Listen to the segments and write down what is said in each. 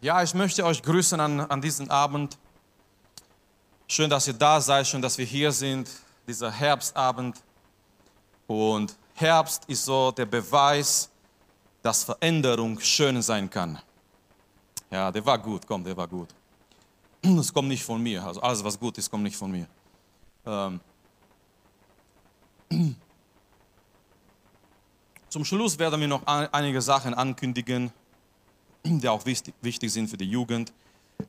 Ja, ich möchte euch grüßen an, an diesem Abend. Schön, dass ihr da seid, schön, dass wir hier sind, dieser Herbstabend. Und Herbst ist so der Beweis, dass Veränderung schön sein kann. Ja, der war gut, komm, der war gut. Es kommt nicht von mir, also alles, was gut ist, kommt nicht von mir. Ähm. Zum Schluss werden wir noch einige Sachen ankündigen, die auch wichtig, wichtig sind für die Jugend,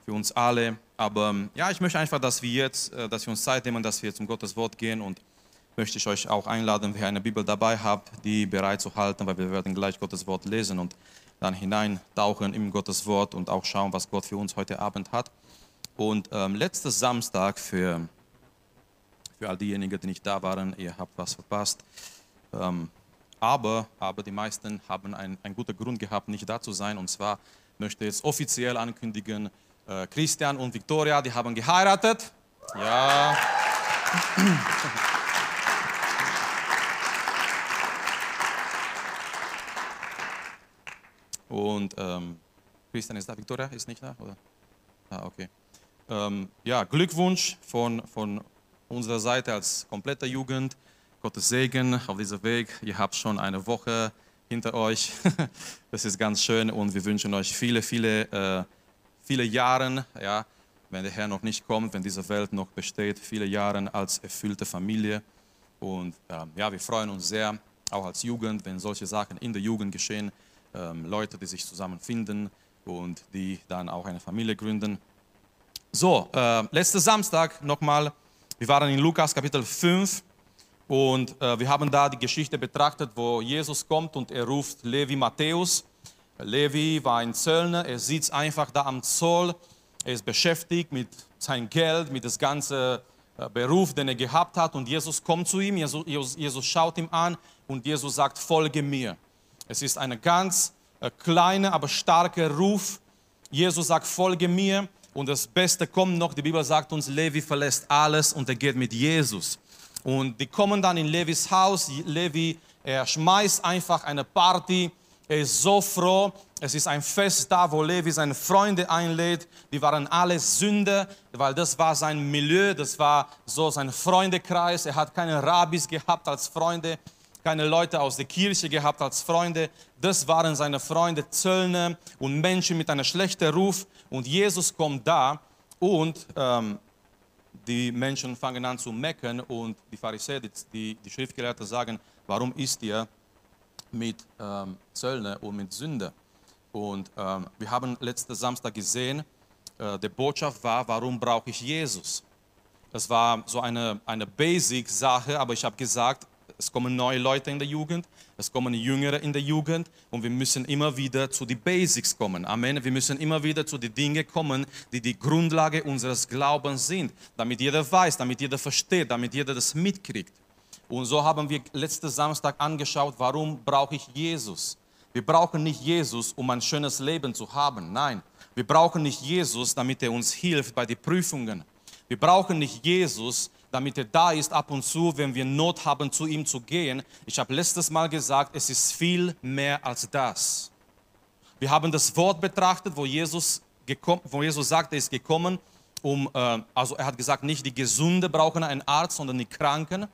für uns alle. Aber ähm, ja, ich möchte einfach, dass wir jetzt, äh, dass wir uns Zeit nehmen, dass wir zum Gottes Wort gehen und möchte ich euch auch einladen, wer eine Bibel dabei habt, die bereit zu halten, weil wir werden gleich Gottes Wort lesen und dann hineintauchen in Gottes Wort und auch schauen, was Gott für uns heute Abend hat. Und ähm, letzten Samstag für, für all diejenigen, die nicht da waren, ihr habt was verpasst. Ähm, aber, aber die meisten haben einen, einen guten Grund gehabt, nicht da zu sein. Und zwar möchte ich jetzt offiziell ankündigen, äh, Christian und Victoria, die haben geheiratet. Ja. Und ähm, Christian ist da, Victoria ist nicht da? Oder? Ah, okay. Ähm, ja, Glückwunsch von, von unserer Seite als kompletter Jugend. Gottes Segen auf diesem Weg. Ihr habt schon eine Woche hinter euch. Das ist ganz schön und wir wünschen euch viele, viele, äh, viele Jahre, ja, wenn der Herr noch nicht kommt, wenn diese Welt noch besteht, viele Jahre als erfüllte Familie. Und ähm, ja, wir freuen uns sehr, auch als Jugend, wenn solche Sachen in der Jugend geschehen. Ähm, Leute, die sich zusammenfinden und die dann auch eine Familie gründen. So, äh, letzten Samstag nochmal, wir waren in Lukas Kapitel 5 und äh, wir haben da die Geschichte betrachtet, wo Jesus kommt und er ruft Levi Matthäus. Levi war ein Zöllner, er sitzt einfach da am Zoll, er ist beschäftigt mit seinem Geld, mit dem ganzen äh, Beruf, den er gehabt hat. Und Jesus kommt zu ihm, Jesus, Jesus schaut ihm an und Jesus sagt, folge mir. Es ist ein ganz äh, kleiner, aber starker Ruf. Jesus sagt, folge mir. Und das Beste kommt noch, die Bibel sagt uns, Levi verlässt alles und er geht mit Jesus. Und die kommen dann in Levis Haus. Levi, er schmeißt einfach eine Party. Er ist so froh. Es ist ein Fest da, wo Levi seine Freunde einlädt. Die waren alle Sünder, weil das war sein Milieu, das war so sein Freundekreis. Er hat keine Rabbis gehabt als Freunde, keine Leute aus der Kirche gehabt als Freunde. Das waren seine Freunde, Zöllner und Menschen mit einem schlechten Ruf. Und Jesus kommt da und ähm, die Menschen fangen an zu meckern und die Pharisäer, die, die Schriftgelehrten sagen, warum ist ihr mit ähm, Zöllner und mit Sünder? Und ähm, wir haben letzten Samstag gesehen, äh, die Botschaft war, warum brauche ich Jesus? Das war so eine, eine Basic-Sache, aber ich habe gesagt, es kommen neue Leute in der Jugend, es kommen Jüngere in der Jugend und wir müssen immer wieder zu den Basics kommen. Amen. Wir müssen immer wieder zu den Dingen kommen, die die Grundlage unseres Glaubens sind, damit jeder weiß, damit jeder versteht, damit jeder das mitkriegt. Und so haben wir letzten Samstag angeschaut, warum brauche ich Jesus? Wir brauchen nicht Jesus, um ein schönes Leben zu haben. Nein, wir brauchen nicht Jesus, damit er uns hilft bei den Prüfungen. Wir brauchen nicht Jesus, damit er da ist ab und zu, wenn wir Not haben, zu ihm zu gehen. Ich habe letztes Mal gesagt, es ist viel mehr als das. Wir haben das Wort betrachtet, wo Jesus, gekommen, wo Jesus sagt, er ist gekommen, um, äh, also er hat gesagt, nicht die Gesunde brauchen einen Arzt, sondern die Kranken.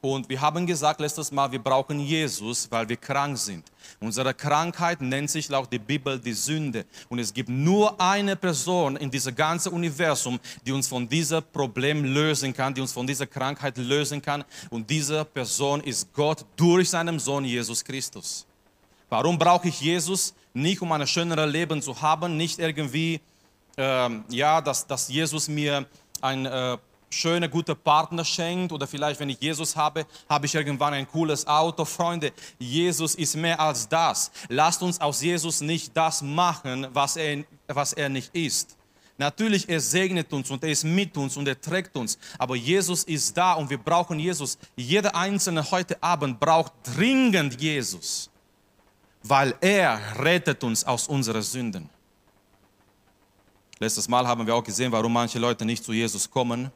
Und wir haben gesagt letztes Mal, wir brauchen Jesus, weil wir krank sind. Unsere Krankheit nennt sich laut der Bibel die Sünde. Und es gibt nur eine Person in diesem ganzen Universum, die uns von diesem Problem lösen kann, die uns von dieser Krankheit lösen kann. Und diese Person ist Gott durch seinen Sohn Jesus Christus. Warum brauche ich Jesus? Nicht um ein schöneres Leben zu haben, nicht irgendwie, ähm, ja, dass, dass Jesus mir ein äh, schöne, gute Partner schenkt oder vielleicht, wenn ich Jesus habe, habe ich irgendwann ein cooles Auto. Freunde, Jesus ist mehr als das. Lasst uns aus Jesus nicht das machen, was er, was er nicht ist. Natürlich, er segnet uns und er ist mit uns und er trägt uns. Aber Jesus ist da und wir brauchen Jesus. Jeder Einzelne heute Abend braucht dringend Jesus, weil er rettet uns aus unseren Sünden. Letztes Mal haben wir auch gesehen, warum manche Leute nicht zu Jesus kommen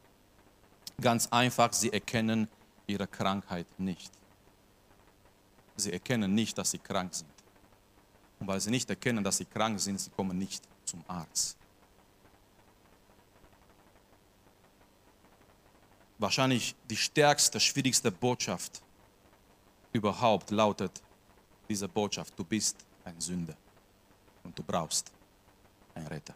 Ganz einfach, sie erkennen ihre Krankheit nicht. Sie erkennen nicht, dass sie krank sind. Und weil sie nicht erkennen, dass sie krank sind, sie kommen nicht zum Arzt. Wahrscheinlich die stärkste, schwierigste Botschaft überhaupt lautet diese Botschaft, du bist ein Sünder und du brauchst einen Retter.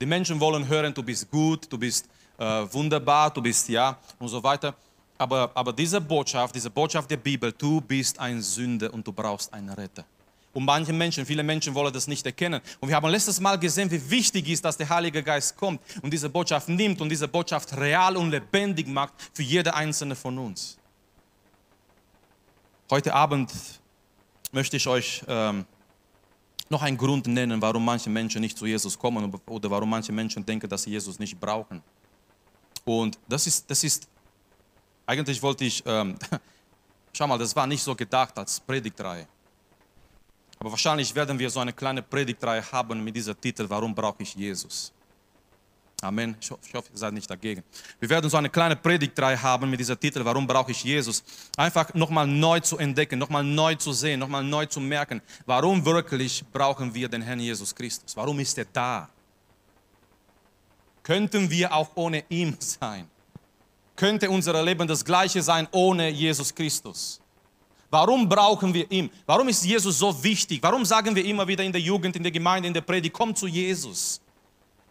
Die Menschen wollen hören, du bist gut, du bist wunderbar, du bist ja und so weiter. Aber, aber diese Botschaft, diese Botschaft der Bibel, du bist ein Sünder und du brauchst einen Retter. Und manche Menschen, viele Menschen wollen das nicht erkennen. Und wir haben letztes Mal gesehen, wie wichtig ist, dass der Heilige Geist kommt und diese Botschaft nimmt und diese Botschaft real und lebendig macht für jede einzelne von uns. Heute Abend möchte ich euch ähm, noch einen Grund nennen, warum manche Menschen nicht zu Jesus kommen oder warum manche Menschen denken, dass sie Jesus nicht brauchen. Und das ist, das ist eigentlich wollte ich, ähm, schau mal, das war nicht so gedacht als Predigtreihe. Aber wahrscheinlich werden wir so eine kleine Predigtreihe haben mit dieser Titel, warum brauche ich Jesus? Amen. Ich hoffe, ihr seid nicht dagegen. Wir werden so eine kleine Predigtreihe haben mit dieser Titel, warum brauche ich Jesus? Einfach nochmal neu zu entdecken, nochmal neu zu sehen, nochmal neu zu merken, warum wirklich brauchen wir den Herrn Jesus Christus? Warum ist er da? Könnten wir auch ohne ihn sein? Könnte unser Leben das gleiche sein ohne Jesus Christus? Warum brauchen wir ihn? Warum ist Jesus so wichtig? Warum sagen wir immer wieder in der Jugend, in der Gemeinde, in der Predigt, komm zu Jesus?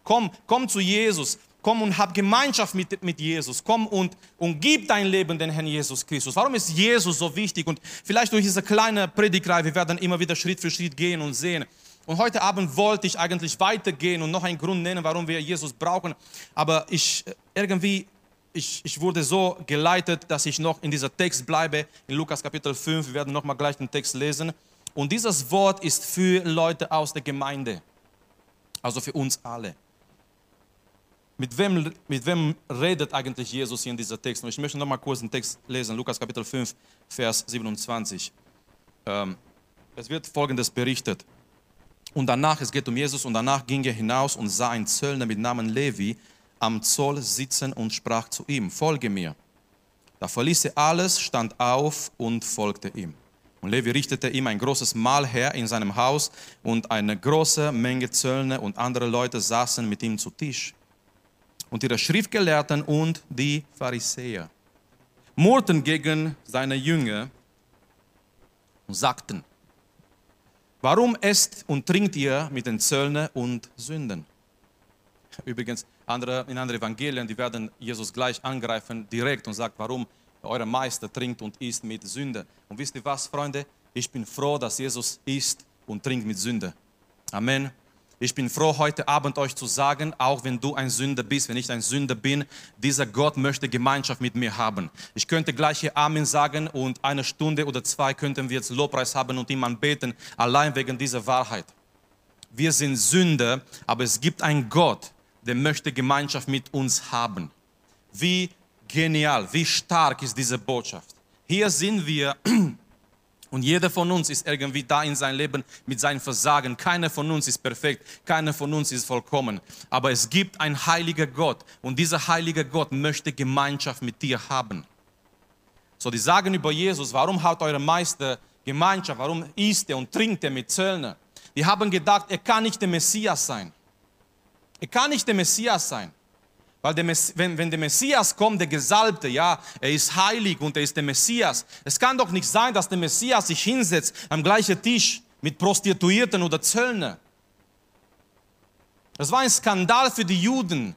Komm, komm zu Jesus. Komm und hab Gemeinschaft mit, mit Jesus. Komm und, und gib dein Leben den Herrn Jesus Christus. Warum ist Jesus so wichtig? Und vielleicht durch diese kleine Predigtreihe, wir werden immer wieder Schritt für Schritt gehen und sehen. Und heute Abend wollte ich eigentlich weitergehen und noch einen Grund nennen, warum wir Jesus brauchen. Aber ich irgendwie, ich, ich wurde so geleitet, dass ich noch in dieser Text bleibe, in Lukas Kapitel 5. Wir werden noch mal gleich den Text lesen. Und dieses Wort ist für Leute aus der Gemeinde, also für uns alle mit wem, mit wem redet eigentlich Jesus hier in dieser Text? Und ich möchte noch mal kurz den Text lesen, Lukas Kapitel 5, Vers 27. Ähm, es wird Folgendes berichtet. Und danach, es geht um Jesus, und danach ging er hinaus und sah einen Zöllner mit Namen Levi am Zoll sitzen und sprach zu ihm, folge mir. Da verließ er alles, stand auf und folgte ihm. Und Levi richtete ihm ein großes Mahl her in seinem Haus und eine große Menge Zöllner und andere Leute saßen mit ihm zu Tisch und ihre Schriftgelehrten und die Pharisäer murrten gegen seine Jünger und sagten, warum esst und trinkt ihr mit den Zöllner und Sünden? Übrigens, andere, in anderen Evangelien, die werden Jesus gleich angreifen, direkt und sagt, warum euer Meister trinkt und isst mit Sünde. Und wisst ihr was, Freunde? Ich bin froh, dass Jesus isst und trinkt mit Sünde. Amen. Ich bin froh, heute Abend euch zu sagen, auch wenn du ein Sünder bist, wenn ich ein Sünder bin, dieser Gott möchte Gemeinschaft mit mir haben. Ich könnte gleich hier Amen sagen und eine Stunde oder zwei könnten wir jetzt Lobpreis haben und ihm anbeten, allein wegen dieser Wahrheit. Wir sind Sünder, aber es gibt einen Gott, der möchte Gemeinschaft mit uns haben. Wie genial, wie stark ist diese Botschaft. Hier sind wir und jeder von uns ist irgendwie da in sein Leben mit seinem Versagen. Keiner von uns ist perfekt, keiner von uns ist vollkommen. Aber es gibt einen heiligen Gott und dieser heilige Gott möchte Gemeinschaft mit dir haben. So, die sagen über Jesus, warum hat euer Meister Gemeinschaft? Warum isst er und trinkt er mit Zöllner? Die haben gedacht, er kann nicht der Messias sein. Er kann nicht der Messias sein. Weil der wenn, wenn der Messias kommt, der Gesalbte, ja, er ist heilig und er ist der Messias. Es kann doch nicht sein, dass der Messias sich hinsetzt am gleichen Tisch mit Prostituierten oder Zöllner. Das war ein Skandal für die Juden.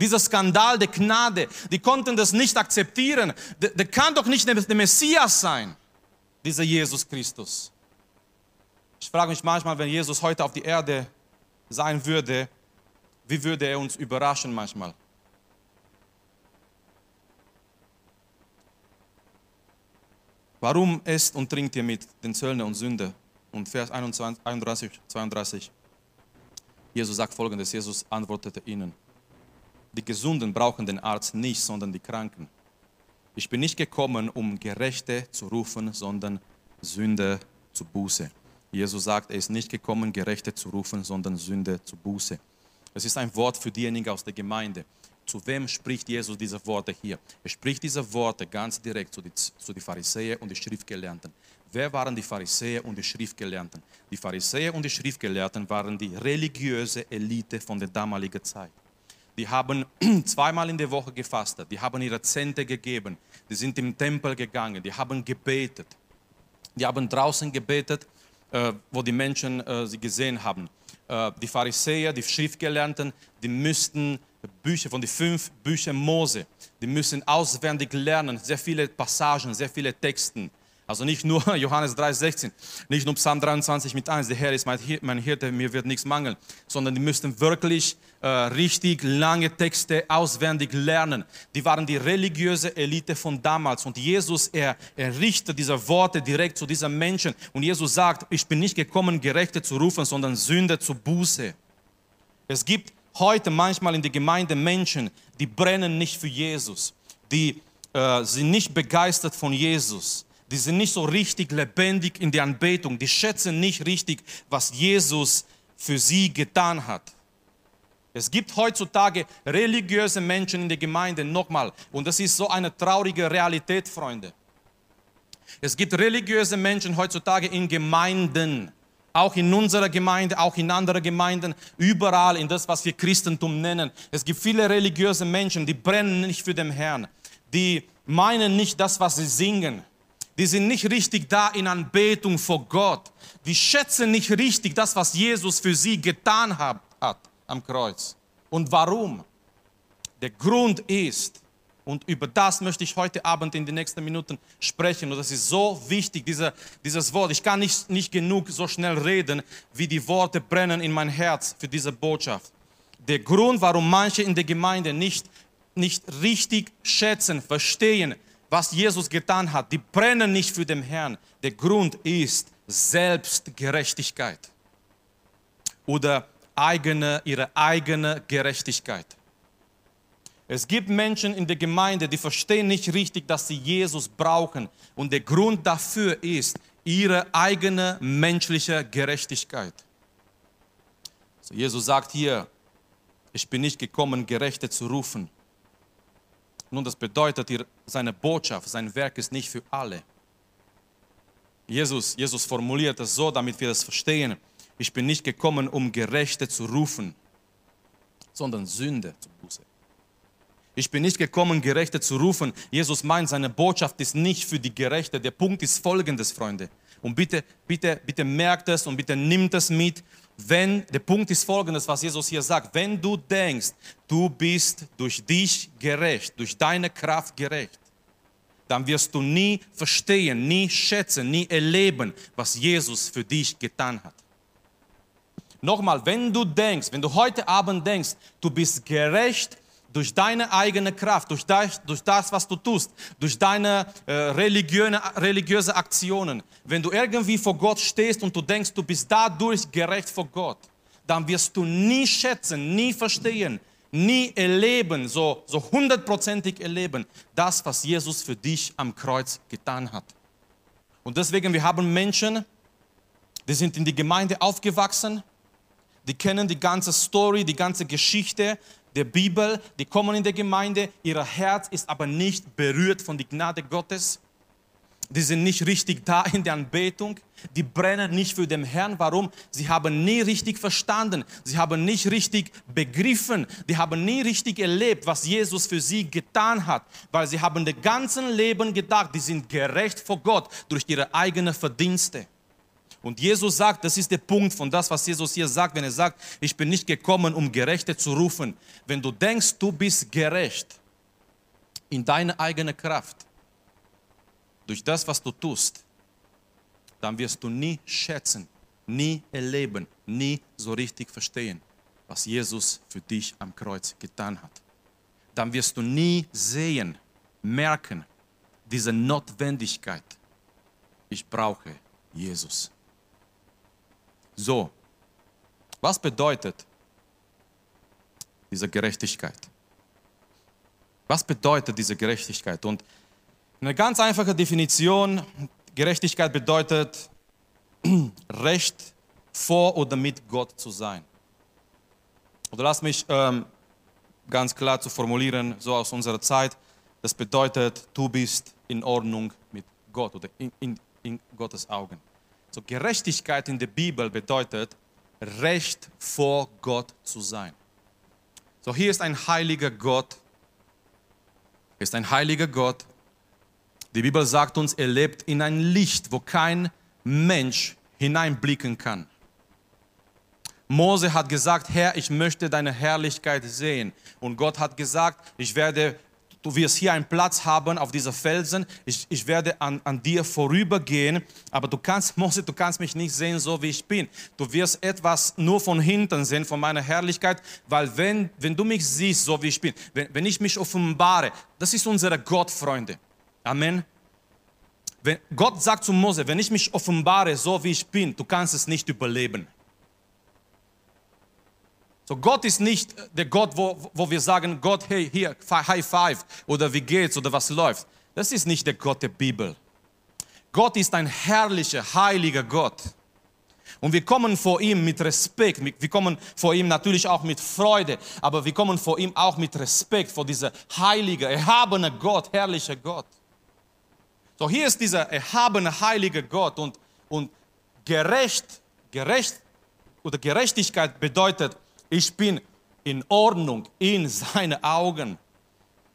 Dieser Skandal der Gnade, die konnten das nicht akzeptieren. Der, der kann doch nicht der Messias sein, dieser Jesus Christus. Ich frage mich manchmal, wenn Jesus heute auf die Erde sein würde, wie würde er uns überraschen manchmal? Warum esst und trinkt ihr mit den Zöllner und Sünder? Und Vers 21, 31, 32. Jesus sagt folgendes: Jesus antwortete ihnen: Die Gesunden brauchen den Arzt nicht, sondern die Kranken. Ich bin nicht gekommen, um Gerechte zu rufen, sondern Sünder zu Buße. Jesus sagt, er ist nicht gekommen, Gerechte zu rufen, sondern Sünde zu Buße. Es ist ein Wort für diejenigen aus der Gemeinde zu wem spricht Jesus diese Worte hier? Er spricht diese Worte ganz direkt zu den zu die Pharisäer und die Schriftgelernten. Wer waren die Pharisäer und die Schriftgelehrten? Die Pharisäer und die Schriftgelehrten waren die religiöse Elite von der damaligen Zeit. Die haben zweimal in der Woche gefastet, die haben ihre Zehnte gegeben, die sind im Tempel gegangen, die haben gebetet, die haben draußen gebetet, äh, wo die Menschen äh, sie gesehen haben. Äh, die Pharisäer, die Schriftgelernten, die müssten Bücher von den fünf Büchern Mose, die müssen auswendig lernen, sehr viele Passagen, sehr viele Texten. Also nicht nur Johannes 3,16, nicht nur Psalm 23 mit 1, der Herr ist mein Hirte, mir wird nichts mangeln, sondern die müssten wirklich äh, richtig lange Texte auswendig lernen. Die waren die religiöse Elite von damals und Jesus, er, er richtet diese Worte direkt zu diesen Menschen und Jesus sagt, ich bin nicht gekommen, Gerechte zu rufen, sondern Sünde zu Buße. Es gibt heute manchmal in der Gemeinde Menschen, die brennen nicht für Jesus, die äh, sind nicht begeistert von Jesus die sind nicht so richtig lebendig in der Anbetung, die schätzen nicht richtig, was Jesus für sie getan hat. Es gibt heutzutage religiöse Menschen in der Gemeinde, nochmal, und das ist so eine traurige Realität, Freunde. Es gibt religiöse Menschen heutzutage in Gemeinden, auch in unserer Gemeinde, auch in anderen Gemeinden, überall in das, was wir Christentum nennen. Es gibt viele religiöse Menschen, die brennen nicht für den Herrn, die meinen nicht das, was sie singen die sind nicht richtig da in Anbetung vor Gott. Die schätzen nicht richtig das, was Jesus für sie getan hat, hat am Kreuz. Und warum? Der Grund ist, und über das möchte ich heute Abend in den nächsten Minuten sprechen. Und das ist so wichtig, dieser, dieses Wort. Ich kann nicht, nicht genug so schnell reden, wie die Worte brennen in mein Herz für diese Botschaft. Der Grund, warum manche in der Gemeinde nicht, nicht richtig schätzen, verstehen, was Jesus getan hat. Die brennen nicht für den Herrn. Der Grund ist Selbstgerechtigkeit oder eigene, ihre eigene Gerechtigkeit. Es gibt Menschen in der Gemeinde, die verstehen nicht richtig, dass sie Jesus brauchen. Und der Grund dafür ist ihre eigene menschliche Gerechtigkeit. So Jesus sagt hier, ich bin nicht gekommen, Gerechte zu rufen, nun, das bedeutet, seine Botschaft, sein Werk ist nicht für alle. Jesus, Jesus formuliert es so, damit wir das verstehen. Ich bin nicht gekommen, um Gerechte zu rufen, sondern Sünde zu. Ich bin nicht gekommen, Gerechte zu rufen. Jesus meint, seine Botschaft ist nicht für die Gerechte. Der Punkt ist folgendes, Freunde. Und bitte, bitte, bitte merkt es und bitte nimmt es mit wenn, der Punkt ist folgendes, was Jesus hier sagt, wenn du denkst, du bist durch dich gerecht, durch deine Kraft gerecht, dann wirst du nie verstehen, nie schätzen, nie erleben, was Jesus für dich getan hat. Nochmal, wenn du denkst, wenn du heute Abend denkst, du bist gerecht durch deine eigene Kraft, durch das, durch das was du tust, durch deine äh, religiöse, religiöse Aktionen, wenn du irgendwie vor Gott stehst und du denkst, du bist dadurch gerecht vor Gott, dann wirst du nie schätzen, nie verstehen, nie erleben, so, so hundertprozentig erleben, das, was Jesus für dich am Kreuz getan hat. Und deswegen, wir haben Menschen, die sind in die Gemeinde aufgewachsen, die kennen die ganze Story, die ganze Geschichte der Bibel, die kommen in der Gemeinde, ihr Herz ist aber nicht berührt von der Gnade Gottes. Die sind nicht richtig da in der Anbetung. Die brennen nicht für den Herrn. Warum? Sie haben nie richtig verstanden. Sie haben nicht richtig begriffen. Die haben nie richtig erlebt, was Jesus für sie getan hat. Weil sie haben das ganze Leben gedacht, die sind gerecht vor Gott durch ihre eigenen Verdienste. Und Jesus sagt, das ist der Punkt von das, was Jesus hier sagt, wenn er sagt, ich bin nicht gekommen, um Gerechte zu rufen. Wenn du denkst, du bist gerecht in deiner eigenen Kraft, durch das, was du tust, dann wirst du nie schätzen, nie erleben, nie so richtig verstehen, was Jesus für dich am Kreuz getan hat. Dann wirst du nie sehen, merken, diese Notwendigkeit. Ich brauche Jesus. So, was bedeutet diese Gerechtigkeit? Was bedeutet diese Gerechtigkeit? Und eine ganz einfache Definition, Gerechtigkeit bedeutet Recht vor oder mit Gott zu sein. Oder lass mich ähm, ganz klar zu formulieren, so aus unserer Zeit, das bedeutet, du bist in Ordnung mit Gott oder in, in, in Gottes Augen. So Gerechtigkeit in der Bibel bedeutet, Recht vor Gott zu sein. So hier ist ein heiliger Gott, ist ein heiliger Gott. Die Bibel sagt uns, er lebt in ein Licht, wo kein Mensch hineinblicken kann. Mose hat gesagt, Herr, ich möchte deine Herrlichkeit sehen. Und Gott hat gesagt, ich werde, du wirst hier einen Platz haben auf dieser Felsen. Ich, ich werde an, an dir vorübergehen. Aber du kannst, Mose, du kannst mich nicht sehen, so wie ich bin. Du wirst etwas nur von hinten sehen, von meiner Herrlichkeit. Weil wenn, wenn du mich siehst, so wie ich bin, wenn, wenn ich mich offenbare, das ist unsere Gott, Freunde. Amen. Wenn, Gott sagt zu Mose, wenn ich mich offenbare, so wie ich bin, du kannst es nicht überleben. So, Gott ist nicht der Gott, wo, wo wir sagen, Gott, hey, hier, High Five oder wie geht's oder was läuft. Das ist nicht der Gott der Bibel. Gott ist ein herrlicher, heiliger Gott. Und wir kommen vor ihm mit Respekt. Wir kommen vor ihm natürlich auch mit Freude, aber wir kommen vor ihm auch mit Respekt vor dieser heilige, erhabene Gott, herrliche Gott. So, hier ist dieser erhabene, heilige Gott und, und gerecht, gerecht oder Gerechtigkeit bedeutet, ich bin in Ordnung in seinen Augen.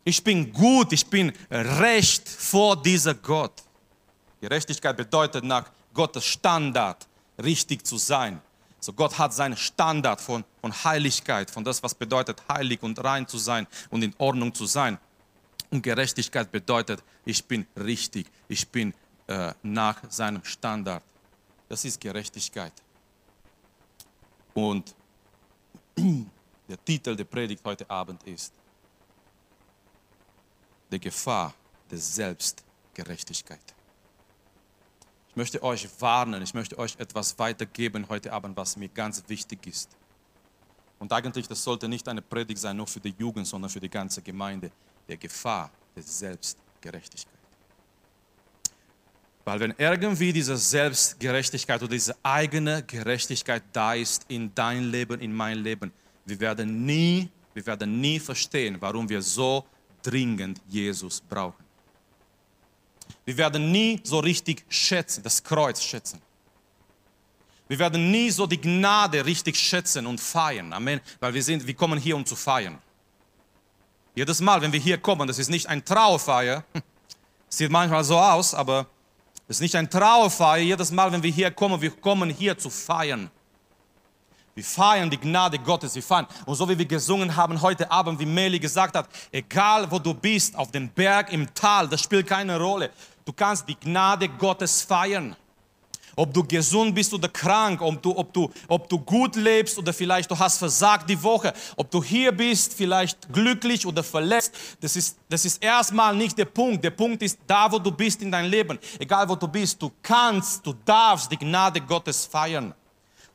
Ich bin gut, ich bin recht vor dieser Gott. Gerechtigkeit bedeutet nach Gottes Standard richtig zu sein. So Gott hat seinen Standard von, von Heiligkeit, von das, was bedeutet heilig und rein zu sein und in Ordnung zu sein. Und Gerechtigkeit bedeutet, ich bin richtig, ich bin äh, nach seinem Standard. Das ist Gerechtigkeit. Und der Titel der Predigt heute Abend ist Die Gefahr der Selbstgerechtigkeit. Ich möchte euch warnen, ich möchte euch etwas weitergeben heute Abend, was mir ganz wichtig ist. Und eigentlich, das sollte nicht eine Predigt sein, nur für die Jugend, sondern für die ganze Gemeinde. Der Gefahr der Selbstgerechtigkeit. Weil wenn irgendwie diese Selbstgerechtigkeit oder diese eigene Gerechtigkeit da ist in dein Leben, in mein Leben, wir werden nie, wir werden nie verstehen, warum wir so dringend Jesus brauchen. Wir werden nie so richtig schätzen, das Kreuz schätzen. Wir werden nie so die Gnade richtig schätzen und feiern. Amen. Weil wir sind, wir kommen hier, um zu feiern. Jedes Mal, wenn wir hier kommen, das ist nicht ein Trauerfeier. Sieht manchmal so aus, aber es ist nicht ein Trauerfeier. Jedes Mal, wenn wir hier kommen, wir kommen hier zu feiern. Wir feiern die Gnade Gottes, wir feiern. Und so wie wir gesungen haben heute Abend, wie Meli gesagt hat, egal wo du bist, auf dem Berg, im Tal, das spielt keine Rolle. Du kannst die Gnade Gottes feiern. Ob du gesund bist oder krank, ob du, ob, du, ob du gut lebst oder vielleicht du hast versagt die Woche, ob du hier bist, vielleicht glücklich oder verletzt, das ist, das ist erstmal nicht der Punkt. Der Punkt ist da, wo du bist in deinem Leben. Egal wo du bist, du kannst, du darfst die Gnade Gottes feiern.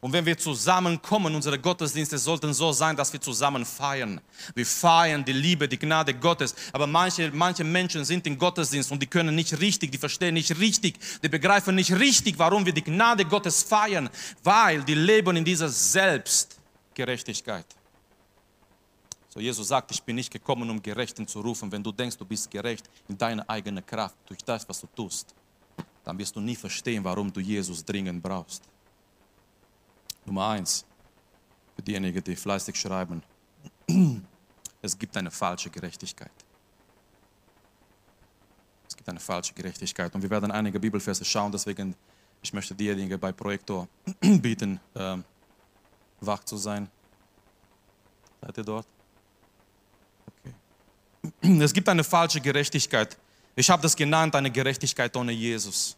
Und wenn wir zusammenkommen, unsere Gottesdienste sollten so sein, dass wir zusammen feiern. Wir feiern die Liebe, die Gnade Gottes. Aber manche, manche Menschen sind im Gottesdienst und die können nicht richtig, die verstehen nicht richtig, die begreifen nicht richtig, warum wir die Gnade Gottes feiern, weil die leben in dieser Selbstgerechtigkeit. So Jesus sagt, ich bin nicht gekommen, um Gerechten zu rufen. Wenn du denkst, du bist gerecht in deiner eigenen Kraft, durch das, was du tust, dann wirst du nie verstehen, warum du Jesus dringend brauchst. Nummer eins, für diejenigen, die fleißig schreiben, es gibt eine falsche Gerechtigkeit. Es gibt eine falsche Gerechtigkeit. Und wir werden einige Bibelverse schauen, deswegen, ich möchte diejenigen bei Projektor bieten, äh, wach zu sein. Seid ihr dort? Okay. Es gibt eine falsche Gerechtigkeit. Ich habe das genannt, eine Gerechtigkeit ohne Jesus.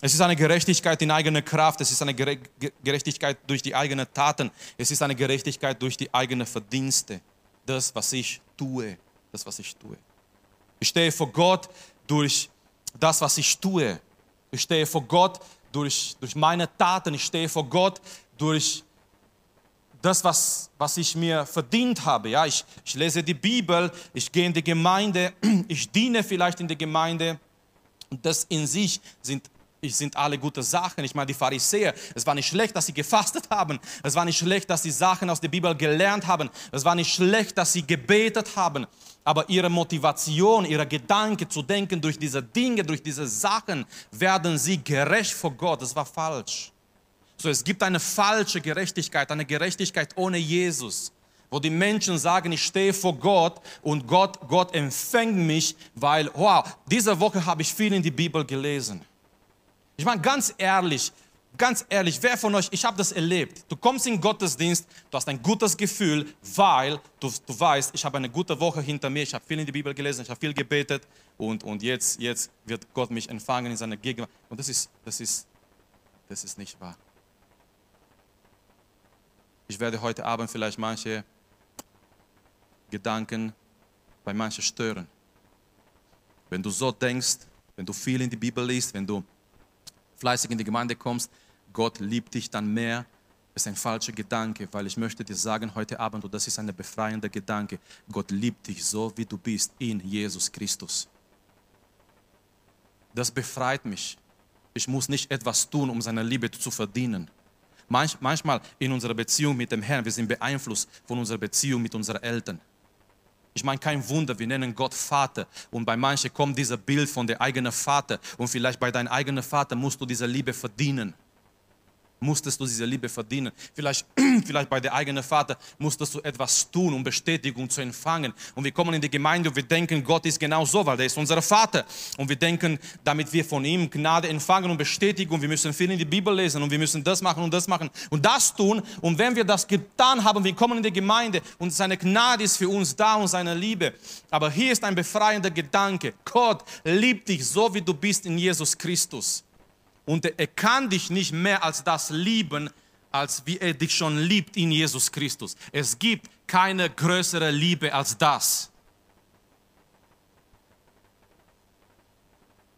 Es ist eine Gerechtigkeit in eigener Kraft, es ist eine Gerechtigkeit durch die eigenen Taten, es ist eine Gerechtigkeit durch die eigenen Verdienste. Das, was ich tue, das, was ich tue. Ich stehe vor Gott durch das, was ich tue. Ich stehe vor Gott durch, durch meine Taten. Ich stehe vor Gott durch das, was, was ich mir verdient habe. Ja, ich, ich lese die Bibel, ich gehe in die Gemeinde, ich diene vielleicht in der Gemeinde. Das in sich sind sind alle gute Sachen. Ich meine, die Pharisäer, es war nicht schlecht, dass sie gefastet haben. Es war nicht schlecht, dass sie Sachen aus der Bibel gelernt haben. Es war nicht schlecht, dass sie gebetet haben. Aber ihre Motivation, ihre Gedanken zu denken, durch diese Dinge, durch diese Sachen werden sie gerecht vor Gott. Das war falsch. So, es gibt eine falsche Gerechtigkeit, eine Gerechtigkeit ohne Jesus wo die Menschen sagen, ich stehe vor Gott und Gott, Gott empfängt mich, weil, wow, diese Woche habe ich viel in die Bibel gelesen. Ich meine, ganz ehrlich, ganz ehrlich, wer von euch, ich habe das erlebt. Du kommst in Gottesdienst, du hast ein gutes Gefühl, weil du, du weißt, ich habe eine gute Woche hinter mir, ich habe viel in die Bibel gelesen, ich habe viel gebetet und, und jetzt, jetzt wird Gott mich empfangen in seiner Gegenwart. Und das ist, das ist, das ist nicht wahr. Ich werde heute Abend vielleicht manche Gedanken bei manchen stören. Wenn du so denkst, wenn du viel in die Bibel liest, wenn du fleißig in die Gemeinde kommst, Gott liebt dich dann mehr, ist ein falscher Gedanke, weil ich möchte dir sagen heute Abend, und das ist ein befreiender Gedanke, Gott liebt dich so, wie du bist in Jesus Christus. Das befreit mich. Ich muss nicht etwas tun, um seine Liebe zu verdienen. Manch, manchmal in unserer Beziehung mit dem Herrn, wir sind beeinflusst von unserer Beziehung mit unseren Eltern. Ich meine, kein Wunder, wir nennen Gott Vater. Und bei manchen kommt dieser Bild von der eigenen Vater. Und vielleicht bei deinem eigenen Vater musst du diese Liebe verdienen musstest du diese Liebe verdienen. Vielleicht, vielleicht bei der eigenen Vater musstest du etwas tun, um Bestätigung zu empfangen. Und wir kommen in die Gemeinde und wir denken, Gott ist genau so, weil er ist unser Vater. Und wir denken, damit wir von ihm Gnade empfangen und Bestätigung, wir müssen viel in die Bibel lesen und wir müssen das machen und das machen und das tun. Und wenn wir das getan haben, wir kommen in die Gemeinde und seine Gnade ist für uns da und seine Liebe. Aber hier ist ein befreiender Gedanke. Gott liebt dich so, wie du bist in Jesus Christus. Und er kann dich nicht mehr als das lieben, als wie er dich schon liebt in Jesus Christus. Es gibt keine größere Liebe als das.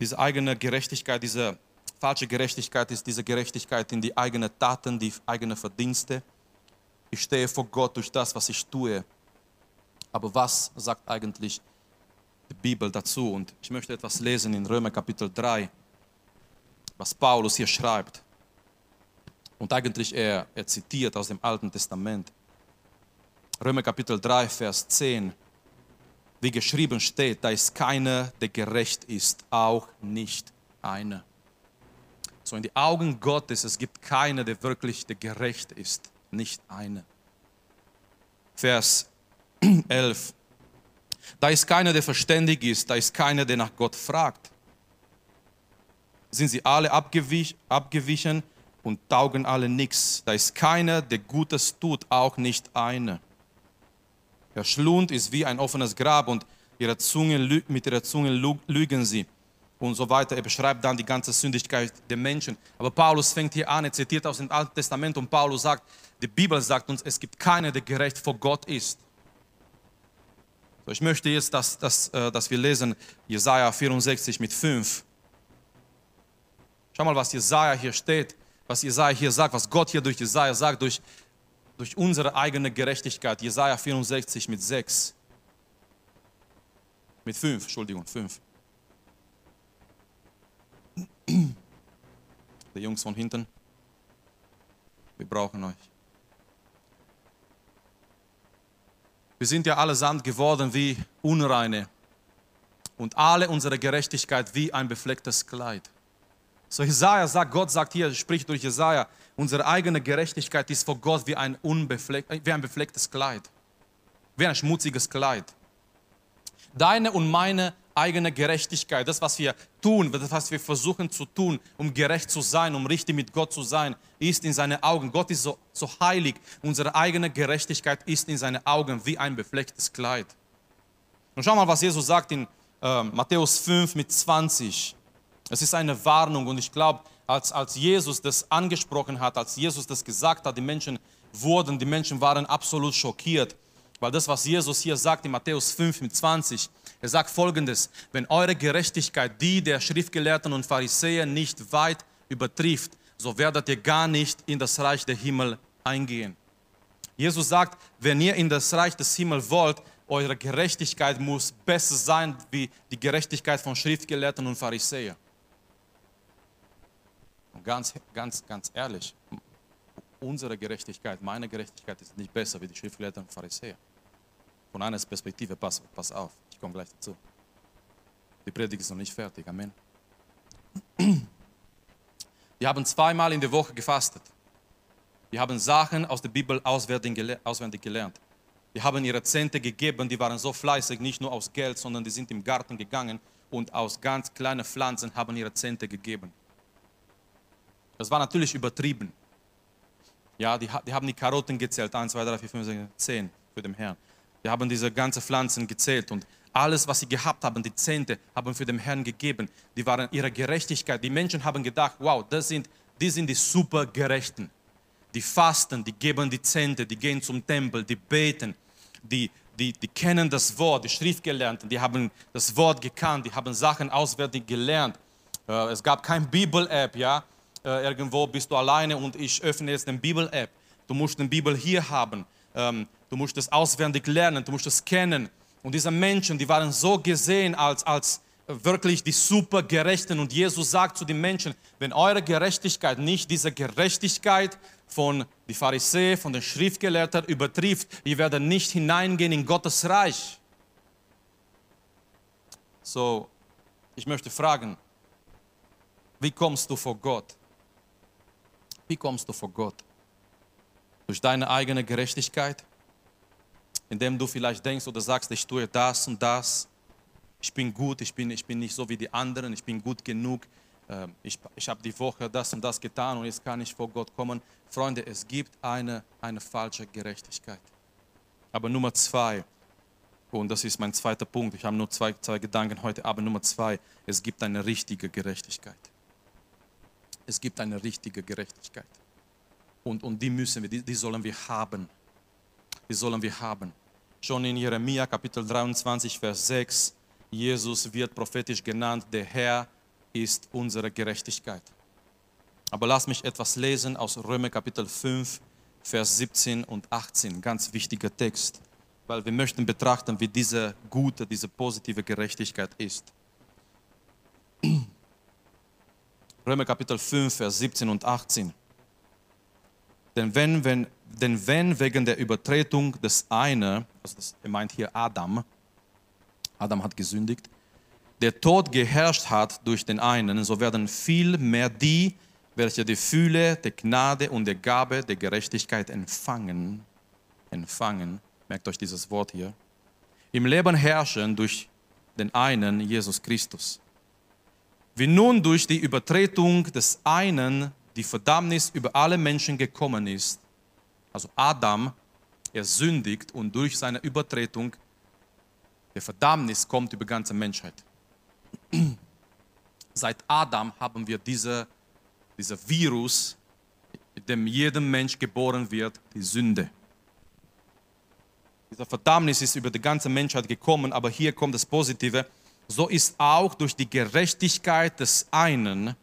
Diese eigene Gerechtigkeit, diese falsche Gerechtigkeit ist diese Gerechtigkeit in die eigenen Taten, die eigenen Verdienste. Ich stehe vor Gott durch das, was ich tue. Aber was sagt eigentlich die Bibel dazu? Und ich möchte etwas lesen in Römer Kapitel 3 was Paulus hier schreibt. Und eigentlich er, er zitiert aus dem Alten Testament. Römer Kapitel 3, Vers 10. Wie geschrieben steht, da ist keiner, der gerecht ist, auch nicht einer. So in die Augen Gottes, es gibt keiner, der wirklich der gerecht ist, nicht einer. Vers 11. Da ist keiner, der verständig ist, da ist keiner, der nach Gott fragt sind sie alle abgewich, abgewichen und taugen alle nichts. Da ist keiner, der Gutes tut, auch nicht einer. Der Schlund ist wie ein offenes Grab und ihre Zunge, mit ihrer Zunge lügen sie und so weiter. Er beschreibt dann die ganze Sündigkeit der Menschen. Aber Paulus fängt hier an, er zitiert aus dem Alten Testament und Paulus sagt, die Bibel sagt uns, es gibt keiner, der gerecht vor Gott ist. So, ich möchte jetzt, dass, dass, äh, dass wir lesen Jesaja 64 mit 5. Schau mal, was Jesaja hier steht, was Jesaja hier sagt, was Gott hier durch Jesaja sagt, durch, durch unsere eigene Gerechtigkeit. Jesaja 64 mit 6. Mit 5, Entschuldigung, 5. Die Jungs von hinten, wir brauchen euch. Wir sind ja allesamt geworden wie Unreine und alle unsere Gerechtigkeit wie ein beflecktes Kleid. So Jesaja sagt, Gott sagt hier, spricht durch Jesaja, unsere eigene Gerechtigkeit ist vor Gott wie ein, unbefleck, wie ein beflecktes Kleid, wie ein schmutziges Kleid. Deine und meine eigene Gerechtigkeit, das, was wir tun, das, was wir versuchen zu tun, um gerecht zu sein, um richtig mit Gott zu sein, ist in seinen Augen. Gott ist so, so heilig. Unsere eigene Gerechtigkeit ist in seinen Augen wie ein beflecktes Kleid. Und schau mal, was Jesus sagt in äh, Matthäus 5 mit 20. Es ist eine Warnung und ich glaube, als, als Jesus das angesprochen hat, als Jesus das gesagt hat, die Menschen wurden, die Menschen waren absolut schockiert, weil das, was Jesus hier sagt in Matthäus 5 mit 20, er sagt folgendes, wenn eure Gerechtigkeit die der Schriftgelehrten und Pharisäer nicht weit übertrifft, so werdet ihr gar nicht in das Reich der Himmel eingehen. Jesus sagt, wenn ihr in das Reich des Himmels wollt, eure Gerechtigkeit muss besser sein wie die Gerechtigkeit von Schriftgelehrten und Pharisäern. Ganz, ganz, ganz ehrlich, unsere Gerechtigkeit, meine Gerechtigkeit ist nicht besser wie die Schriftgelehrten und Pharisäer. Von einer Perspektive, pass, pass auf, ich komme gleich dazu. Die Predigt ist noch nicht fertig, Amen. Wir haben zweimal in der Woche gefastet. Wir haben Sachen aus der Bibel auswendig gelernt. Wir haben ihre Zehnte gegeben, die waren so fleißig, nicht nur aus Geld, sondern die sind im Garten gegangen und aus ganz kleinen Pflanzen haben ihre Zehnte gegeben. Das war natürlich übertrieben. Ja, die, die haben die Karotten gezählt, 1, 2, 3, 4, 5, 6, 10 für den Herrn. Wir haben diese ganzen Pflanzen gezählt und alles, was sie gehabt haben, die Zehnte, haben für den Herrn gegeben. Die waren ihre Gerechtigkeit. Die Menschen haben gedacht, wow, das sind, die sind die Supergerechten. Die fasten, die geben die Zehnte, die gehen zum Tempel, die beten, die, die, die kennen das Wort, die Schriftgelernten, die haben das Wort gekannt, die haben Sachen auswärtig gelernt. Äh, es gab kein Bibel-App, ja. Äh, irgendwo bist du alleine und ich öffne jetzt eine Bibel-App. Du musst eine Bibel hier haben. Ähm, du musst es auswendig lernen, du musst es kennen. Und diese Menschen, die waren so gesehen als, als wirklich die Supergerechten. Und Jesus sagt zu den Menschen, wenn eure Gerechtigkeit nicht diese Gerechtigkeit von den Pharisäern, von den Schriftgelehrten übertrifft, ihr werdet nicht hineingehen in Gottes Reich. So, ich möchte fragen, wie kommst du vor Gott? Wie kommst du vor Gott? Durch deine eigene Gerechtigkeit? Indem du vielleicht denkst oder sagst, ich tue das und das. Ich bin gut, ich bin, ich bin nicht so wie die anderen, ich bin gut genug. Ähm, ich, ich habe die Woche das und das getan und jetzt kann ich vor Gott kommen. Freunde, es gibt eine, eine falsche Gerechtigkeit. Aber Nummer zwei, und das ist mein zweiter Punkt, ich habe nur zwei, zwei Gedanken heute, aber Nummer zwei, es gibt eine richtige Gerechtigkeit es gibt eine richtige Gerechtigkeit. Und, und die müssen wir, die, die sollen wir haben. Die sollen wir haben. Schon in Jeremia Kapitel 23, Vers 6, Jesus wird prophetisch genannt, der Herr ist unsere Gerechtigkeit. Aber lass mich etwas lesen aus Römer Kapitel 5, Vers 17 und 18. Ganz wichtiger Text, weil wir möchten betrachten, wie diese gute, diese positive Gerechtigkeit ist. Römer Kapitel 5, Vers 17 und 18. Denn wenn, wenn, denn wenn wegen der Übertretung des einen, also das meint hier Adam, Adam hat gesündigt, der Tod geherrscht hat durch den einen, so werden viel mehr die, welche die Fühle der Gnade und der Gabe der Gerechtigkeit empfangen, empfangen, merkt euch dieses Wort hier, im Leben herrschen durch den einen, Jesus Christus wie nun durch die Übertretung des einen die Verdammnis über alle Menschen gekommen ist, also Adam, er sündigt und durch seine Übertretung der Verdammnis kommt über die ganze Menschheit. Seit Adam haben wir diese, dieser Virus, mit dem jedem Mensch geboren wird, die Sünde. Dieser Verdammnis ist über die ganze Menschheit gekommen, aber hier kommt das Positive so ist auch durch die Gerechtigkeit des einen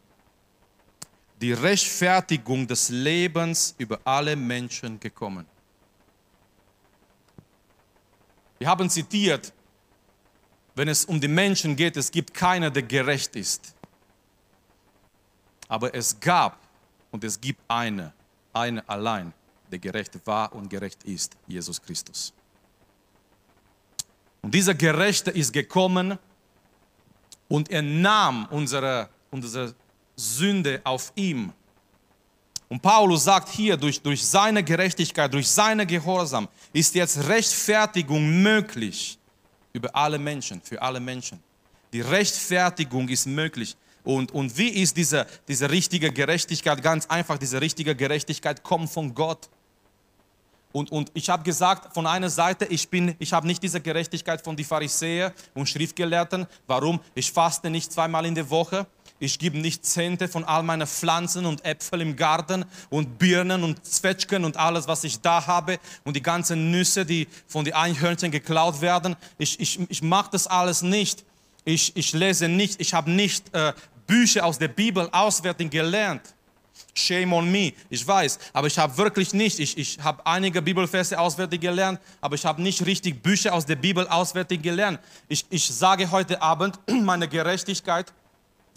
die Rechtfertigung des Lebens über alle Menschen gekommen. Wir haben zitiert, wenn es um die Menschen geht, es gibt keiner, der gerecht ist. Aber es gab und es gibt eine, eine allein, der gerecht war und gerecht ist, Jesus Christus. Und dieser Gerechte ist gekommen, und er nahm unsere, unsere Sünde auf ihm. Und Paulus sagt hier, durch, durch seine Gerechtigkeit, durch seine Gehorsam ist jetzt Rechtfertigung möglich über alle Menschen, für alle Menschen. Die Rechtfertigung ist möglich. Und, und wie ist diese, diese richtige Gerechtigkeit? Ganz einfach, diese richtige Gerechtigkeit kommt von Gott. Und, und ich habe gesagt, von einer Seite, ich, ich habe nicht diese Gerechtigkeit von den Pharisäern und Schriftgelehrten. Warum? Ich faste nicht zweimal in der Woche. Ich gebe nicht Zehnte von all meinen Pflanzen und Äpfel im Garten und Birnen und Zwetschgen und alles, was ich da habe und die ganzen Nüsse, die von den Einhörnchen geklaut werden. Ich, ich, ich mache das alles nicht. Ich, ich lese nicht, ich habe nicht äh, Bücher aus der Bibel auswärtig gelernt. Shame on me. Ich weiß, aber ich habe wirklich nicht. Ich, ich habe einige Bibelverse auswendig gelernt, aber ich habe nicht richtig Bücher aus der Bibel auswendig gelernt. Ich, ich sage heute Abend, meine Gerechtigkeit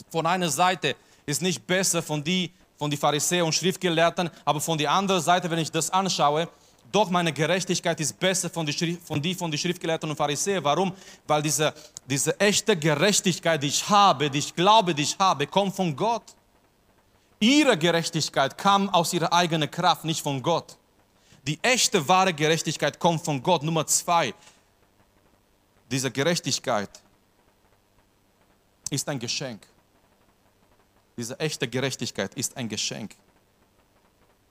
von einer Seite ist nicht besser von die von den Pharisäern und Schriftgelehrten, aber von der anderen Seite, wenn ich das anschaue, doch meine Gerechtigkeit ist besser von, die, von die von den Schriftgelehrten und Pharisäern. Warum? Weil diese, diese echte Gerechtigkeit, die ich habe, die ich glaube, die ich habe, kommt von Gott. Ihre Gerechtigkeit kam aus ihrer eigenen Kraft, nicht von Gott. Die echte, wahre Gerechtigkeit kommt von Gott. Nummer zwei, diese Gerechtigkeit ist ein Geschenk. Diese echte Gerechtigkeit ist ein Geschenk.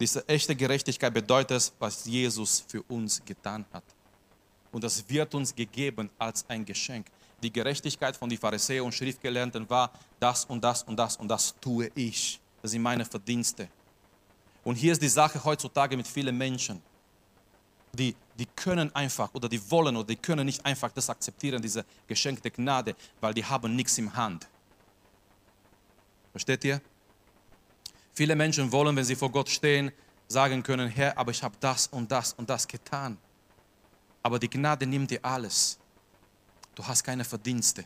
Diese echte Gerechtigkeit bedeutet, was Jesus für uns getan hat. Und das wird uns gegeben als ein Geschenk. Die Gerechtigkeit von den Pharisäern und Schriftgelehrten war, das und das und das und das tue ich. Das sind meine Verdienste. Und hier ist die Sache heutzutage mit vielen Menschen. Die, die können einfach oder die wollen oder die können nicht einfach das akzeptieren, diese geschenkte Gnade, weil die haben nichts im Hand. Versteht ihr? Viele Menschen wollen, wenn sie vor Gott stehen, sagen können, Herr, aber ich habe das und das und das getan. Aber die Gnade nimmt dir alles. Du hast keine Verdienste.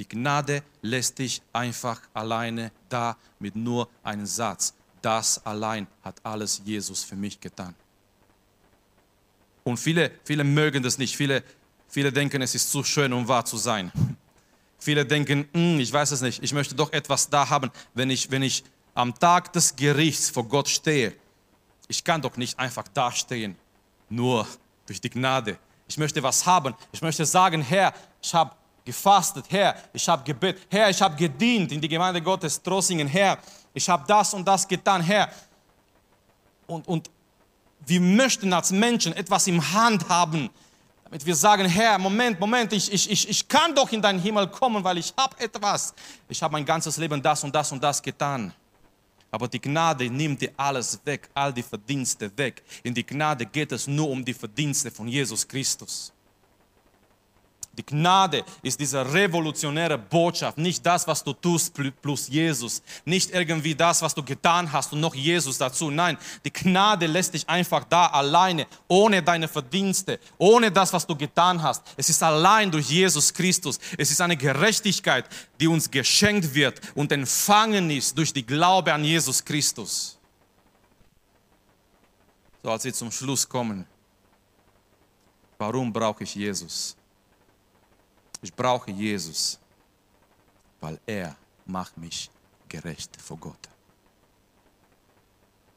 Die Gnade lässt dich einfach alleine da mit nur einem Satz. Das allein hat alles Jesus für mich getan. Und viele, viele mögen das nicht. Viele, viele denken, es ist zu schön, um wahr zu sein. Viele denken, hm, ich weiß es nicht, ich möchte doch etwas da haben, wenn ich, wenn ich am Tag des Gerichts vor Gott stehe, ich kann doch nicht einfach dastehen, nur durch die Gnade. Ich möchte was haben. Ich möchte sagen, Herr, ich habe gefastet, Herr, ich habe gebetet, Herr, ich habe gedient in die Gemeinde Gottes Trossingen, Herr, ich habe das und das getan, Herr. Und, und wir möchten als Menschen etwas im Hand haben, damit wir sagen, Herr, Moment, Moment, ich, ich, ich, ich kann doch in deinen Himmel kommen, weil ich habe etwas. Ich habe mein ganzes Leben das und das und das getan. Aber die Gnade nimmt dir alles weg, all die Verdienste weg. In die Gnade geht es nur um die Verdienste von Jesus Christus. Die Gnade ist diese revolutionäre Botschaft, nicht das, was du tust plus Jesus, nicht irgendwie das, was du getan hast und noch Jesus dazu. Nein, die Gnade lässt dich einfach da alleine, ohne deine Verdienste, ohne das, was du getan hast. Es ist allein durch Jesus Christus. Es ist eine Gerechtigkeit, die uns geschenkt wird und empfangen ist durch die Glaube an Jesus Christus. So, als wir zum Schluss kommen, warum brauche ich Jesus? Ich brauche Jesus, weil er macht mich gerecht vor Gott.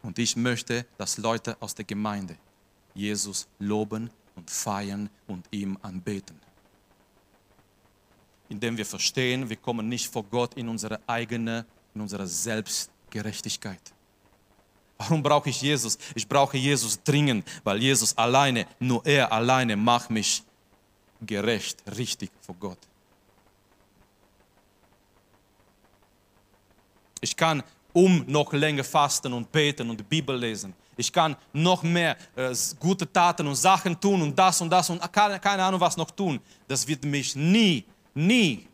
Und ich möchte, dass Leute aus der Gemeinde Jesus loben und feiern und ihm anbeten. Indem wir verstehen, wir kommen nicht vor Gott in unsere eigene, in unsere Selbstgerechtigkeit. Warum brauche ich Jesus? Ich brauche Jesus dringend, weil Jesus alleine, nur er alleine macht mich gerecht richtig vor Gott. Ich kann um noch länger fasten und beten und die Bibel lesen. Ich kann noch mehr äh, gute Taten und Sachen tun und das und das und keine, keine Ahnung was noch tun. Das wird mich nie, nie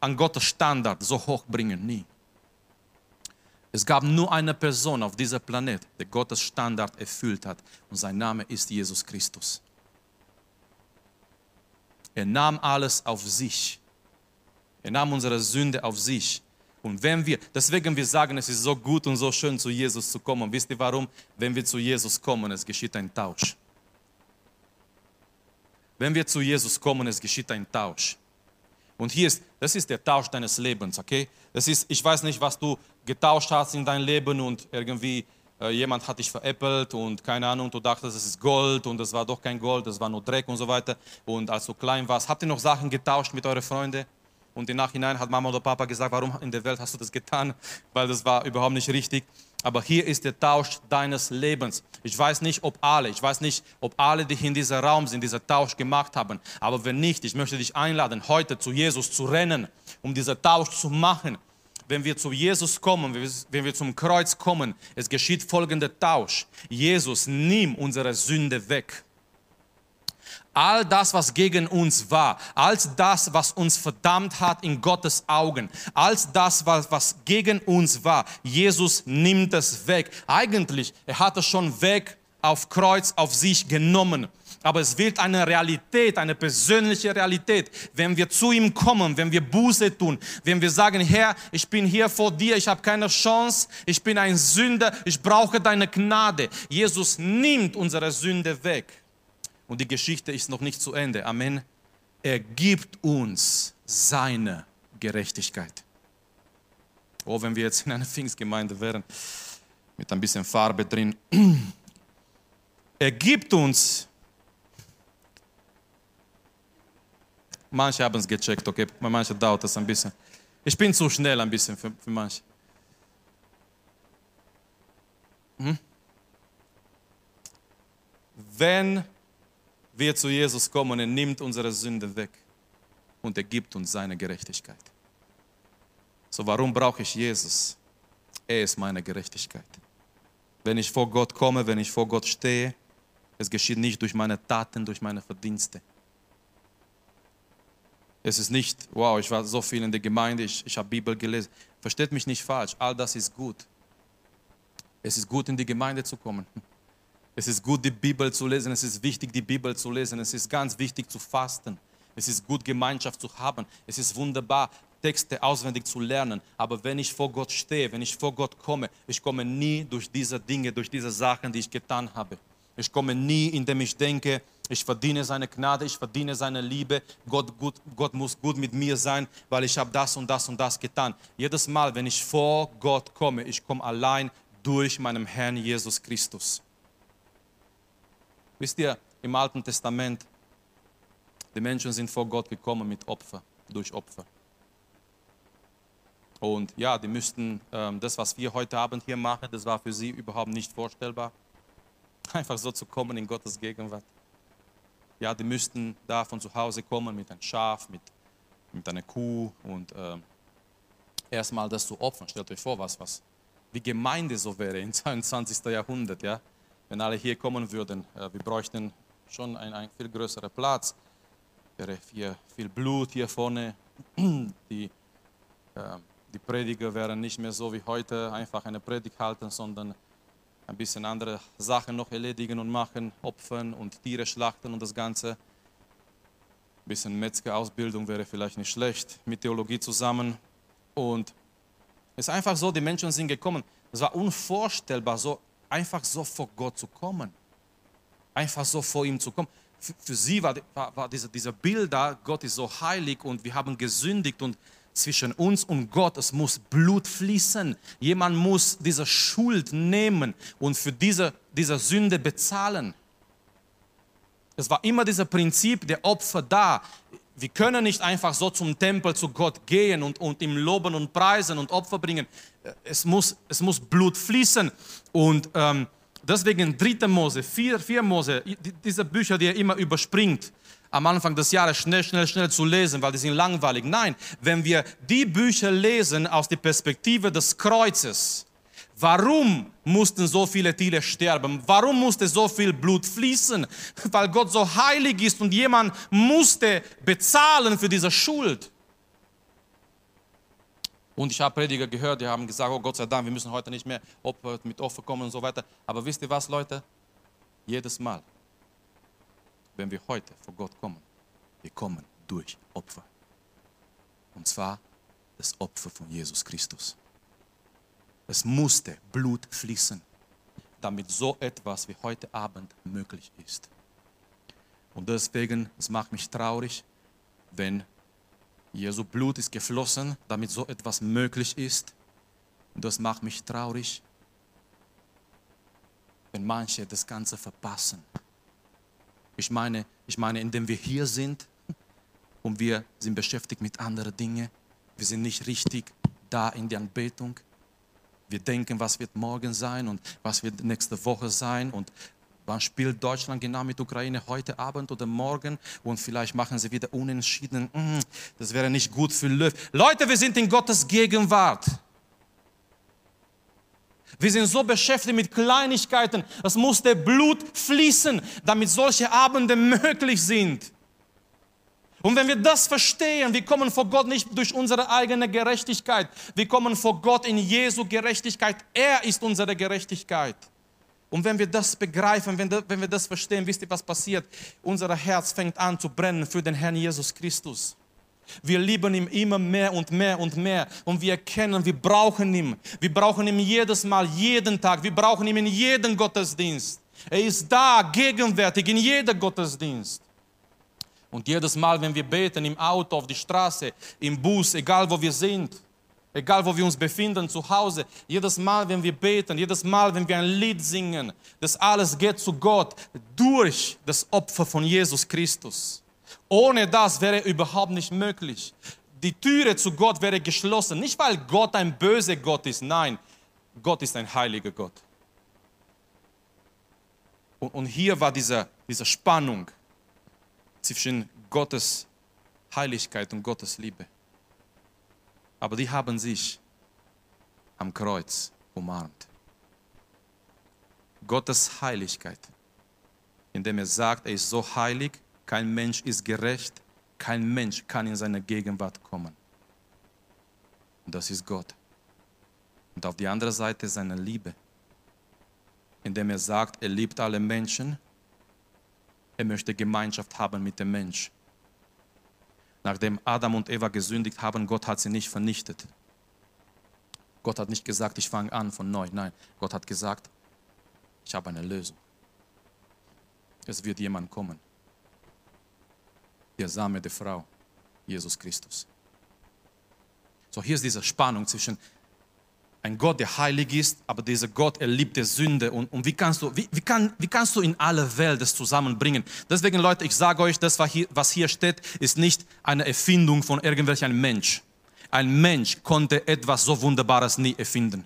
an Gottes Standard so hoch bringen, nie. Es gab nur eine Person auf diesem Planet, der Gottes Standard erfüllt hat und sein Name ist Jesus Christus. Er nahm alles auf sich. Er nahm unsere Sünde auf sich. Und wenn wir, deswegen wir sagen, es ist so gut und so schön zu Jesus zu kommen. Wisst ihr warum? Wenn wir zu Jesus kommen, es geschieht ein Tausch. Wenn wir zu Jesus kommen, es geschieht ein Tausch. Und hier ist, das ist der Tausch deines Lebens, okay? Das ist, ich weiß nicht, was du getauscht hast in deinem Leben und irgendwie jemand hat dich veräppelt und keine Ahnung, du dachtest, es ist Gold und es war doch kein Gold, es war nur Dreck und so weiter. Und als du klein warst, habt ihr noch Sachen getauscht mit euren Freunden? Und im Nachhinein hat Mama oder Papa gesagt, warum in der Welt hast du das getan? Weil das war überhaupt nicht richtig. Aber hier ist der Tausch deines Lebens. Ich weiß nicht, ob alle, ich weiß nicht, ob alle, die in diesem Raum sind, diesen Tausch gemacht haben. Aber wenn nicht, ich möchte dich einladen, heute zu Jesus zu rennen, um diesen Tausch zu machen wenn wir zu Jesus kommen, wenn wir zum Kreuz kommen, es geschieht folgender Tausch. Jesus nimmt unsere Sünde weg. All das, was gegen uns war, als das, was uns verdammt hat in Gottes Augen, als das, was, was gegen uns war, Jesus nimmt es weg. Eigentlich, er hat es schon weg auf Kreuz auf sich genommen. Aber es wird eine Realität, eine persönliche Realität, wenn wir zu ihm kommen, wenn wir Buße tun, wenn wir sagen, Herr, ich bin hier vor dir, ich habe keine Chance, ich bin ein Sünder, ich brauche deine Gnade. Jesus nimmt unsere Sünde weg. Und die Geschichte ist noch nicht zu Ende. Amen. Er gibt uns seine Gerechtigkeit. Oh, wenn wir jetzt in einer Pfingstgemeinde wären, mit ein bisschen Farbe drin. Er gibt uns, manche haben es gecheckt, okay, bei manchen dauert es ein bisschen. Ich bin zu schnell ein bisschen für, für manche. Hm? Wenn wir zu Jesus kommen, er nimmt unsere Sünde weg und er gibt uns seine Gerechtigkeit. So, warum brauche ich Jesus? Er ist meine Gerechtigkeit. Wenn ich vor Gott komme, wenn ich vor Gott stehe, es geschieht nicht durch meine Taten, durch meine Verdienste. Es ist nicht, wow, ich war so viel in der Gemeinde, ich, ich habe Bibel gelesen. Versteht mich nicht falsch, all das ist gut. Es ist gut, in die Gemeinde zu kommen. Es ist gut, die Bibel zu lesen. Es ist wichtig, die Bibel zu lesen. Es ist ganz wichtig zu fasten. Es ist gut, Gemeinschaft zu haben. Es ist wunderbar, Texte auswendig zu lernen. Aber wenn ich vor Gott stehe, wenn ich vor Gott komme, ich komme nie durch diese Dinge, durch diese Sachen, die ich getan habe. Ich komme nie, indem ich denke, ich verdiene seine Gnade, ich verdiene seine Liebe. Gott, gut, Gott muss gut mit mir sein, weil ich habe das und das und das getan. Jedes Mal, wenn ich vor Gott komme, ich komme allein durch meinen Herrn Jesus Christus. Wisst ihr, im Alten Testament, die Menschen sind vor Gott gekommen mit Opfer, durch Opfer. Und ja, die müssten ähm, das, was wir heute Abend hier machen, das war für sie überhaupt nicht vorstellbar. Einfach so zu kommen in Gottes Gegenwart. Ja, die müssten da von zu Hause kommen mit einem Schaf, mit, mit einer Kuh und äh, erstmal das zu opfern. Stellt euch vor, was, was wie Gemeinde so wäre im 22. Jahrhundert, ja. Wenn alle hier kommen würden, äh, wir bräuchten schon einen, viel größeren Platz. Wäre viel, viel Blut hier vorne. Die, äh, die Prediger wären nicht mehr so wie heute, einfach eine Predigt halten, sondern ein bisschen andere Sachen noch erledigen und machen, opfern und Tiere schlachten und das Ganze. Ein bisschen Metzger-Ausbildung wäre vielleicht nicht schlecht, mit Theologie zusammen. Und es ist einfach so, die Menschen sind gekommen. Es war unvorstellbar, so einfach so vor Gott zu kommen. Einfach so vor ihm zu kommen. Für, für sie war, war, war dieser, dieser Bild da, Gott ist so heilig und wir haben gesündigt und zwischen uns und Gott, es muss Blut fließen. Jemand muss diese Schuld nehmen und für diese, diese Sünde bezahlen. Es war immer dieses Prinzip der Opfer da. Wir können nicht einfach so zum Tempel zu Gott gehen und, und ihm loben und preisen und Opfer bringen. Es muss, es muss Blut fließen. Und ähm, deswegen 3. Mose, 4, 4 Mose, diese Bücher, die er immer überspringt, am Anfang des Jahres schnell, schnell, schnell zu lesen, weil die sind langweilig. Nein, wenn wir die Bücher lesen aus der Perspektive des Kreuzes, Warum mussten so viele Tiere sterben? Warum musste so viel Blut fließen? Weil Gott so heilig ist und jemand musste bezahlen für diese Schuld. Und ich habe Prediger gehört, die haben gesagt, oh Gott sei Dank, wir müssen heute nicht mehr mit Opfer kommen und so weiter. Aber wisst ihr was, Leute? Jedes Mal, wenn wir heute vor Gott kommen, wir kommen durch Opfer. Und zwar das Opfer von Jesus Christus. Es musste Blut fließen, damit so etwas wie heute Abend möglich ist. Und deswegen, es macht mich traurig, wenn Jesu Blut ist geflossen, damit so etwas möglich ist. Und das macht mich traurig, wenn manche das Ganze verpassen. Ich meine, ich meine, indem wir hier sind und wir sind beschäftigt mit anderen Dingen. Wir sind nicht richtig da in der Anbetung. Wir denken, was wird morgen sein und was wird nächste Woche sein und wann spielt Deutschland genau mit Ukraine heute Abend oder morgen und vielleicht machen sie wieder unentschieden. Mm, das wäre nicht gut für Löw. Leute, wir sind in Gottes Gegenwart. Wir sind so beschäftigt mit Kleinigkeiten. Es muss der Blut fließen, damit solche Abende möglich sind. Und wenn wir das verstehen, wir kommen vor Gott nicht durch unsere eigene Gerechtigkeit, wir kommen vor Gott in Jesu Gerechtigkeit. Er ist unsere Gerechtigkeit. Und wenn wir das begreifen, wenn, wenn wir das verstehen, wisst ihr, was passiert? Unser Herz fängt an zu brennen für den Herrn Jesus Christus. Wir lieben ihn immer mehr und mehr und mehr. Und wir erkennen, wir brauchen ihn. Wir brauchen ihn jedes Mal, jeden Tag. Wir brauchen ihn in jedem Gottesdienst. Er ist da, gegenwärtig, in jedem Gottesdienst. Und jedes Mal, wenn wir beten, im Auto, auf die Straße, im Bus, egal wo wir sind, egal wo wir uns befinden, zu Hause, jedes Mal, wenn wir beten, jedes Mal, wenn wir ein Lied singen, das alles geht zu Gott durch das Opfer von Jesus Christus. Ohne das wäre überhaupt nicht möglich. Die Türe zu Gott wäre geschlossen. Nicht, weil Gott ein böser Gott ist, nein, Gott ist ein heiliger Gott. Und, und hier war diese, diese Spannung zwischen Gottes Heiligkeit und Gottes Liebe. Aber die haben sich am Kreuz umarmt. Gottes Heiligkeit, indem er sagt, er ist so heilig, kein Mensch ist gerecht, kein Mensch kann in seine Gegenwart kommen. Und das ist Gott. Und auf die andere Seite seine Liebe, indem er sagt, er liebt alle Menschen, er möchte Gemeinschaft haben mit dem Mensch. Nachdem Adam und Eva gesündigt haben, Gott hat sie nicht vernichtet. Gott hat nicht gesagt, ich fange an von neu. Nein, Gott hat gesagt, ich habe eine Lösung. Es wird jemand kommen. Der Same der Frau, Jesus Christus. So, hier ist diese Spannung zwischen ein Gott, der heilig ist, aber dieser Gott, er liebt die Sünde. Und, und wie, kannst du, wie, wie, kann, wie kannst du in aller Welt das zusammenbringen? Deswegen, Leute, ich sage euch, das, was hier, steht, ist nicht eine Erfindung von irgendwelchem Mensch. Ein Mensch konnte etwas so Wunderbares nie erfinden.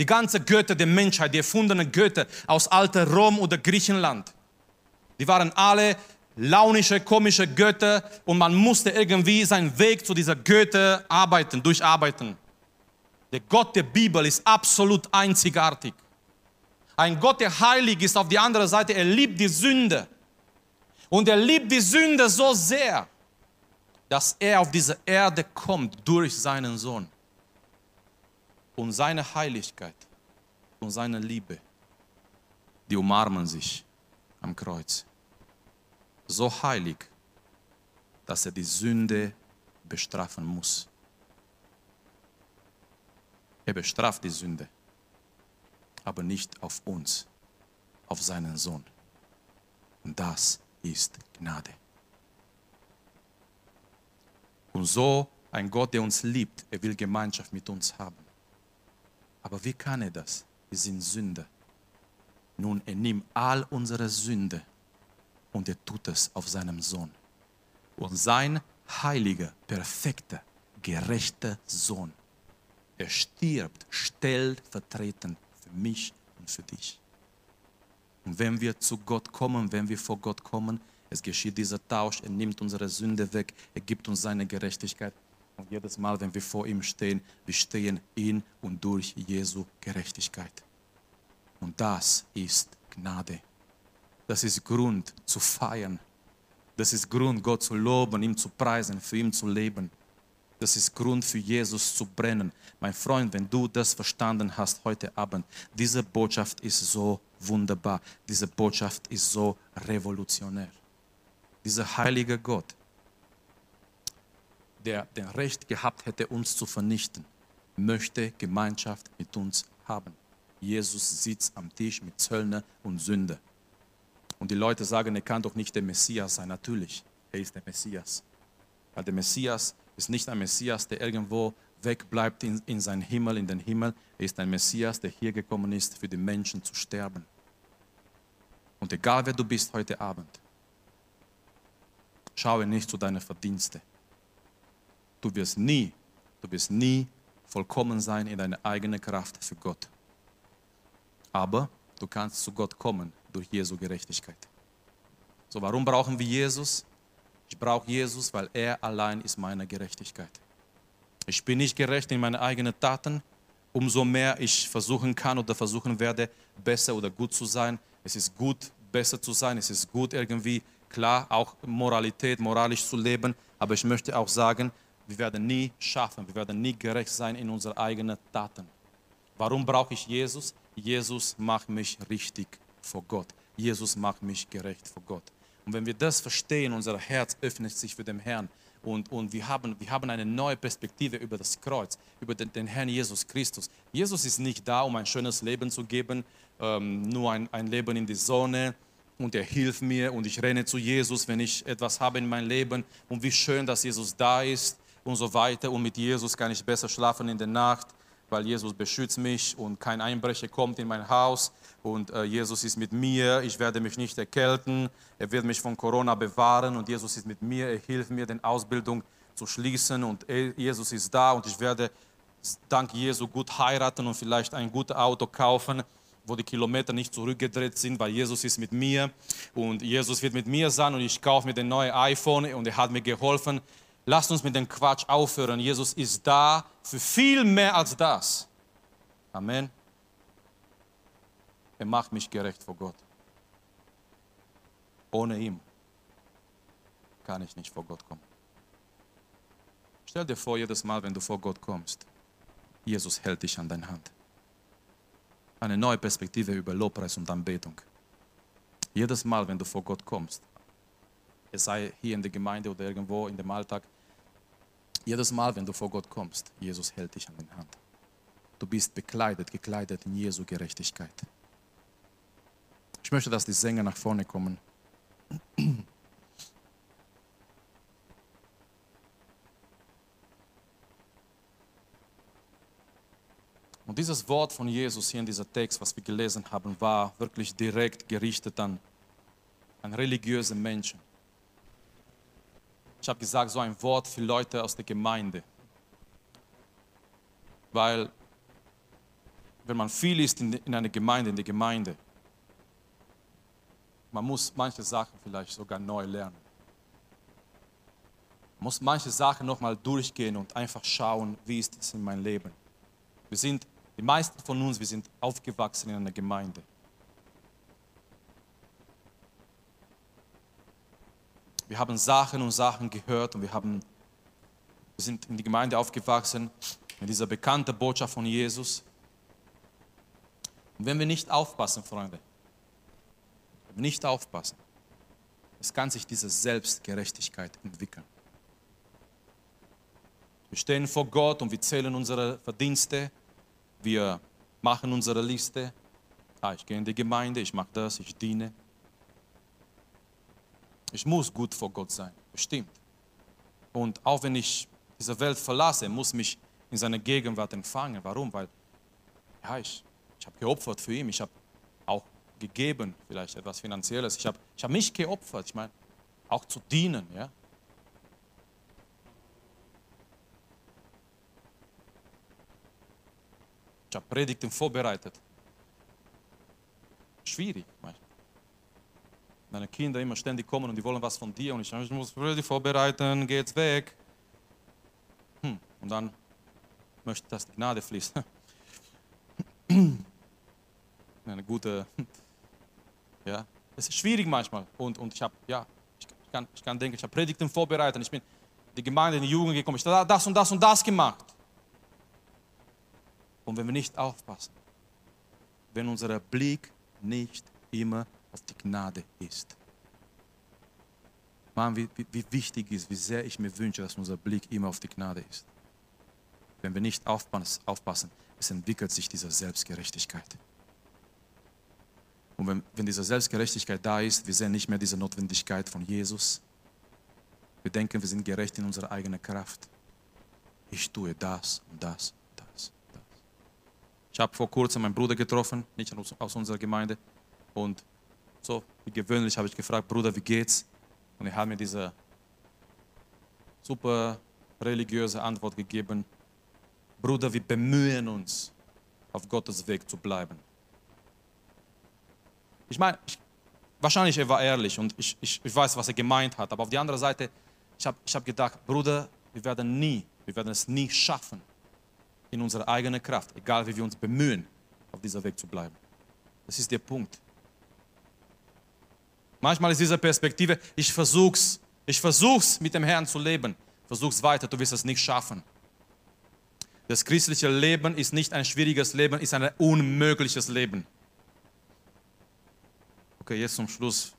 Die ganze Götter der Menschheit, die erfundenen Götter aus alter Rom oder Griechenland, die waren alle launische, komische Götter und man musste irgendwie seinen Weg zu dieser Götter arbeiten, durcharbeiten. Der Gott der Bibel ist absolut einzigartig. Ein Gott, der heilig ist, auf die andere Seite, er liebt die Sünde. Und er liebt die Sünde so sehr, dass er auf diese Erde kommt durch seinen Sohn. Und seine Heiligkeit und seine Liebe, die umarmen sich am Kreuz so heilig, dass er die Sünde bestrafen muss. Er bestraft die Sünde, aber nicht auf uns, auf seinen Sohn. Und das ist Gnade. Und so ein Gott, der uns liebt, er will Gemeinschaft mit uns haben. Aber wie kann er das? Wir sind Sünder. Nun, er nimmt all unsere Sünde und er tut es auf seinem Sohn. Und sein heiliger, perfekter, gerechter Sohn, er stirbt stellvertretend für mich und für dich. Und wenn wir zu Gott kommen, wenn wir vor Gott kommen, es geschieht dieser Tausch, er nimmt unsere Sünde weg, er gibt uns seine Gerechtigkeit. Und jedes Mal, wenn wir vor ihm stehen, wir stehen in und durch Jesu Gerechtigkeit. Und das ist Gnade. Das ist Grund zu feiern. Das ist Grund, Gott zu loben, ihm zu preisen, für ihn zu leben. Das ist Grund für Jesus zu brennen. Mein Freund, wenn du das verstanden hast heute Abend, diese Botschaft ist so wunderbar. Diese Botschaft ist so revolutionär. Dieser heilige Gott, der den Recht gehabt hätte, uns zu vernichten, möchte Gemeinschaft mit uns haben. Jesus sitzt am Tisch mit Zöllner und Sünder. Und die Leute sagen, er kann doch nicht der Messias sein. Natürlich, er ist der Messias. Weil der Messias ist nicht ein Messias, der irgendwo wegbleibt in, in seinen Himmel, in den Himmel. Er ist ein Messias, der hier gekommen ist, für die Menschen zu sterben. Und egal wer du bist heute Abend, schaue nicht zu deinen Verdiensten. Du wirst nie, du wirst nie vollkommen sein in deiner eigenen Kraft für Gott. Aber du kannst zu Gott kommen durch Jesu Gerechtigkeit. So, warum brauchen wir Jesus? Ich brauche Jesus, weil er allein ist meine Gerechtigkeit. Ich bin nicht gerecht in meinen eigenen Taten. Umso mehr ich versuchen kann oder versuchen werde, besser oder gut zu sein. Es ist gut, besser zu sein. Es ist gut, irgendwie, klar, auch Moralität, moralisch zu leben. Aber ich möchte auch sagen, wir werden nie schaffen, wir werden nie gerecht sein in unseren eigenen Taten. Warum brauche ich Jesus? Jesus macht mich richtig vor Gott. Jesus macht mich gerecht vor Gott. Und wenn wir das verstehen, unser Herz öffnet sich für den Herrn und, und wir, haben, wir haben eine neue Perspektive über das Kreuz, über den, den Herrn Jesus Christus. Jesus ist nicht da, um ein schönes Leben zu geben, ähm, nur ein, ein Leben in die Sonne und er hilft mir und ich renne zu Jesus, wenn ich etwas habe in meinem Leben und wie schön, dass Jesus da ist und so weiter und mit Jesus kann ich besser schlafen in der Nacht weil Jesus beschützt mich und kein Einbrecher kommt in mein Haus und äh, Jesus ist mit mir, ich werde mich nicht erkälten, er wird mich von Corona bewahren und Jesus ist mit mir, er hilft mir, die Ausbildung zu schließen und Jesus ist da und ich werde dank Jesu gut heiraten und vielleicht ein gutes Auto kaufen wo die Kilometer nicht zurückgedreht sind, weil Jesus ist mit mir. Und Jesus wird mit mir sein und ich kaufe mir den neuen iPhone und er hat mir geholfen, Lasst uns mit dem Quatsch aufhören. Jesus ist da für viel mehr als das. Amen. Er macht mich gerecht vor Gott. Ohne ihn kann ich nicht vor Gott kommen. Stell dir vor, jedes Mal, wenn du vor Gott kommst, Jesus hält dich an deine Hand. Eine neue Perspektive über Lobpreis und Anbetung. Jedes Mal, wenn du vor Gott kommst, es sei hier in der Gemeinde oder irgendwo in dem Alltag, jedes Mal, wenn du vor Gott kommst, Jesus hält dich an den Hand. Du bist bekleidet, gekleidet in Jesu Gerechtigkeit. Ich möchte, dass die Sänger nach vorne kommen. Und dieses Wort von Jesus hier in dieser Text, was wir gelesen haben, war wirklich direkt gerichtet an, an religiöse Menschen. Ich habe gesagt, so ein Wort für Leute aus der Gemeinde. Weil, wenn man viel ist in, in einer Gemeinde, in der Gemeinde, man muss manche Sachen vielleicht sogar neu lernen. Man muss manche Sachen nochmal durchgehen und einfach schauen, wie ist es in meinem Leben. Wir sind, die meisten von uns, wir sind aufgewachsen in einer Gemeinde. Wir haben Sachen und Sachen gehört und wir, haben, wir sind in die Gemeinde aufgewachsen mit dieser bekannten Botschaft von Jesus. Und wenn wir nicht aufpassen, Freunde, wenn wir nicht aufpassen, es kann sich diese Selbstgerechtigkeit entwickeln. Wir stehen vor Gott und wir zählen unsere Verdienste, wir machen unsere Liste. Ah, ich gehe in die Gemeinde, ich mache das, ich diene. Ich muss gut vor Gott sein, bestimmt. Und auch wenn ich diese Welt verlasse, muss mich in seiner Gegenwart empfangen. Warum? Weil ja, ich, ich habe geopfert für ihn. Ich habe auch gegeben, vielleicht etwas Finanzielles. Ich habe ich hab mich geopfert. Ich meine, auch zu dienen. Ja? Ich habe Predigten vorbereitet. Schwierig manchmal deine Kinder immer ständig kommen und die wollen was von dir und ich, ich muss die vorbereiten, geht's weg. Hm. Und dann möchte, dass die Gnade fließt. Eine gute, ja, es ist schwierig manchmal und, und ich habe, ja, ich kann, ich kann denken, ich habe Predigten vorbereitet, ich bin in die Gemeinde, in die Jugend gekommen, ich habe das und das und das gemacht. Und wenn wir nicht aufpassen, wenn unser Blick nicht immer auf die Gnade ist. Mann, wie, wie, wie wichtig ist, wie sehr ich mir wünsche, dass unser Blick immer auf die Gnade ist. Wenn wir nicht aufpassen, es entwickelt sich diese Selbstgerechtigkeit. Und wenn, wenn diese Selbstgerechtigkeit da ist, wir sehen nicht mehr diese Notwendigkeit von Jesus. Wir denken, wir sind gerecht in unserer eigenen Kraft. Ich tue das und das, das, das. Ich habe vor kurzem meinen Bruder getroffen, nicht aus unserer Gemeinde, und so wie gewöhnlich habe ich gefragt, Bruder, wie geht's? Und er hat mir diese super religiöse Antwort gegeben. Bruder, wir bemühen uns, auf Gottes Weg zu bleiben. Ich meine, ich, wahrscheinlich er war ehrlich und ich, ich, ich weiß, was er gemeint hat. Aber auf die andere Seite, ich habe ich hab gedacht, Bruder, wir werden nie, wir werden es nie schaffen, in unserer eigenen Kraft, egal wie wir uns bemühen, auf dieser Weg zu bleiben. Das ist der Punkt. Manchmal ist diese Perspektive, ich versuch's, ich versuch's mit dem Herrn zu leben. Versuch's weiter, du wirst es nicht schaffen. Das christliche Leben ist nicht ein schwieriges Leben, ist ein unmögliches Leben. Okay, jetzt zum Schluss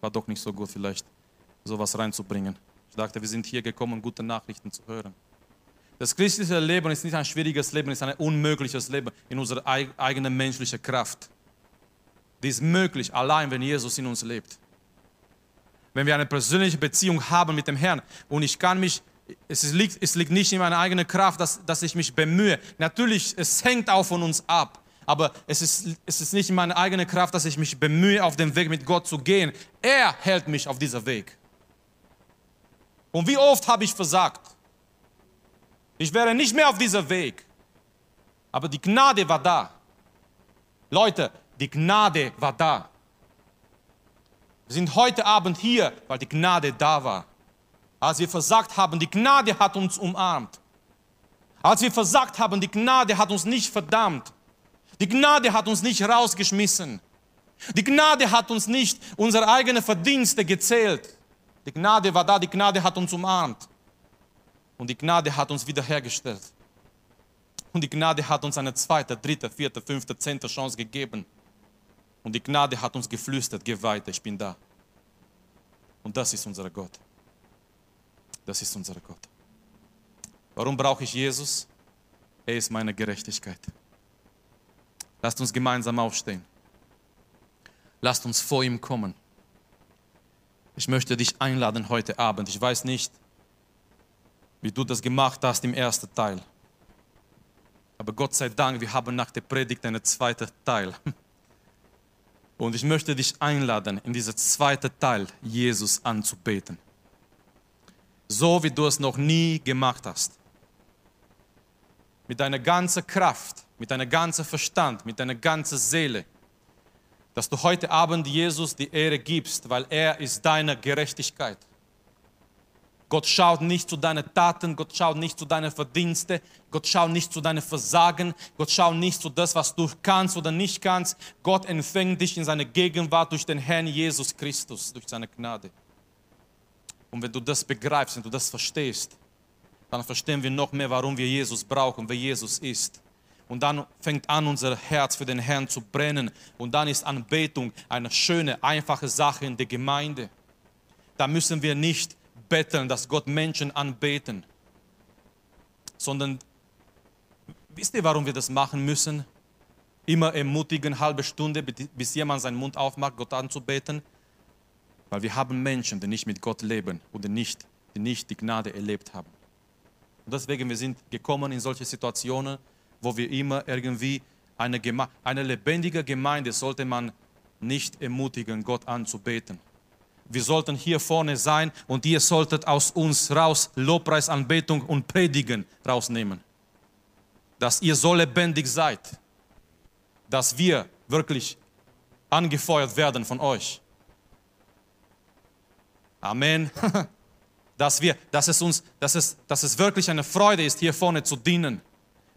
war doch nicht so gut, vielleicht sowas reinzubringen. Ich dachte, wir sind hier gekommen, gute Nachrichten zu hören. Das christliche Leben ist nicht ein schwieriges Leben, ist ein unmögliches Leben in unserer eigenen menschlichen Kraft. Die ist möglich, allein wenn Jesus in uns lebt. Wenn wir eine persönliche Beziehung haben mit dem Herrn und ich kann mich, es liegt, es liegt nicht in meiner eigenen Kraft, dass, dass ich mich bemühe. Natürlich, es hängt auch von uns ab. Aber es ist, es ist nicht in meiner eigenen Kraft, dass ich mich bemühe, auf den Weg mit Gott zu gehen. Er hält mich auf dieser Weg. Und wie oft habe ich versagt? Ich wäre nicht mehr auf dieser Weg. Aber die Gnade war da. Leute, die Gnade war da. Wir sind heute Abend hier, weil die Gnade da war. Als wir versagt haben, die Gnade hat uns umarmt. Als wir versagt haben, die Gnade hat uns nicht verdammt. Die Gnade hat uns nicht rausgeschmissen. Die Gnade hat uns nicht unsere eigenen Verdienste gezählt. Die Gnade war da, die Gnade hat uns umarmt. Und die Gnade hat uns wiederhergestellt. Und die Gnade hat uns eine zweite, dritte, vierte, fünfte, zehnte Chance gegeben. Und die Gnade hat uns geflüstert, geh weiter, ich bin da. Und das ist unser Gott. Das ist unser Gott. Warum brauche ich Jesus? Er ist meine Gerechtigkeit. Lasst uns gemeinsam aufstehen. Lasst uns vor ihm kommen. Ich möchte dich einladen heute Abend. Ich weiß nicht, wie du das gemacht hast im ersten Teil. Aber Gott sei Dank, wir haben nach der Predigt einen zweiten Teil. Und ich möchte dich einladen, in diesem zweiten Teil Jesus anzubeten. So wie du es noch nie gemacht hast. Mit deiner ganzen Kraft, mit deiner ganzen Verstand, mit deiner ganzen Seele dass du heute Abend Jesus die Ehre gibst, weil er ist deine Gerechtigkeit. Gott schaut nicht zu deinen Taten, Gott schaut nicht zu deinen Verdiensten, Gott schaut nicht zu deinen Versagen, Gott schaut nicht zu das, was du kannst oder nicht kannst. Gott empfängt dich in seine Gegenwart durch den Herrn Jesus Christus, durch seine Gnade. Und wenn du das begreifst, wenn du das verstehst, dann verstehen wir noch mehr, warum wir Jesus brauchen, wer Jesus ist. Und dann fängt an, unser Herz für den Herrn zu brennen. Und dann ist Anbetung eine schöne, einfache Sache in der Gemeinde. Da müssen wir nicht betteln, dass Gott Menschen anbeten, sondern wisst ihr, warum wir das machen müssen? Immer ermutigen, halbe Stunde, bis jemand seinen Mund aufmacht, Gott anzubeten. Weil wir haben Menschen, die nicht mit Gott leben oder nicht, die nicht die Gnade erlebt haben. Und deswegen, wir sind gekommen in solche Situationen, wo wir immer irgendwie eine, Geme eine lebendige Gemeinde sollte man nicht ermutigen, Gott anzubeten. Wir sollten hier vorne sein und ihr solltet aus uns raus Lobpreis, Anbetung und Predigen rausnehmen. Dass ihr so lebendig seid, dass wir wirklich angefeuert werden von euch. Amen. Dass, wir, dass, es uns, dass, es, dass es wirklich eine Freude ist, hier vorne zu dienen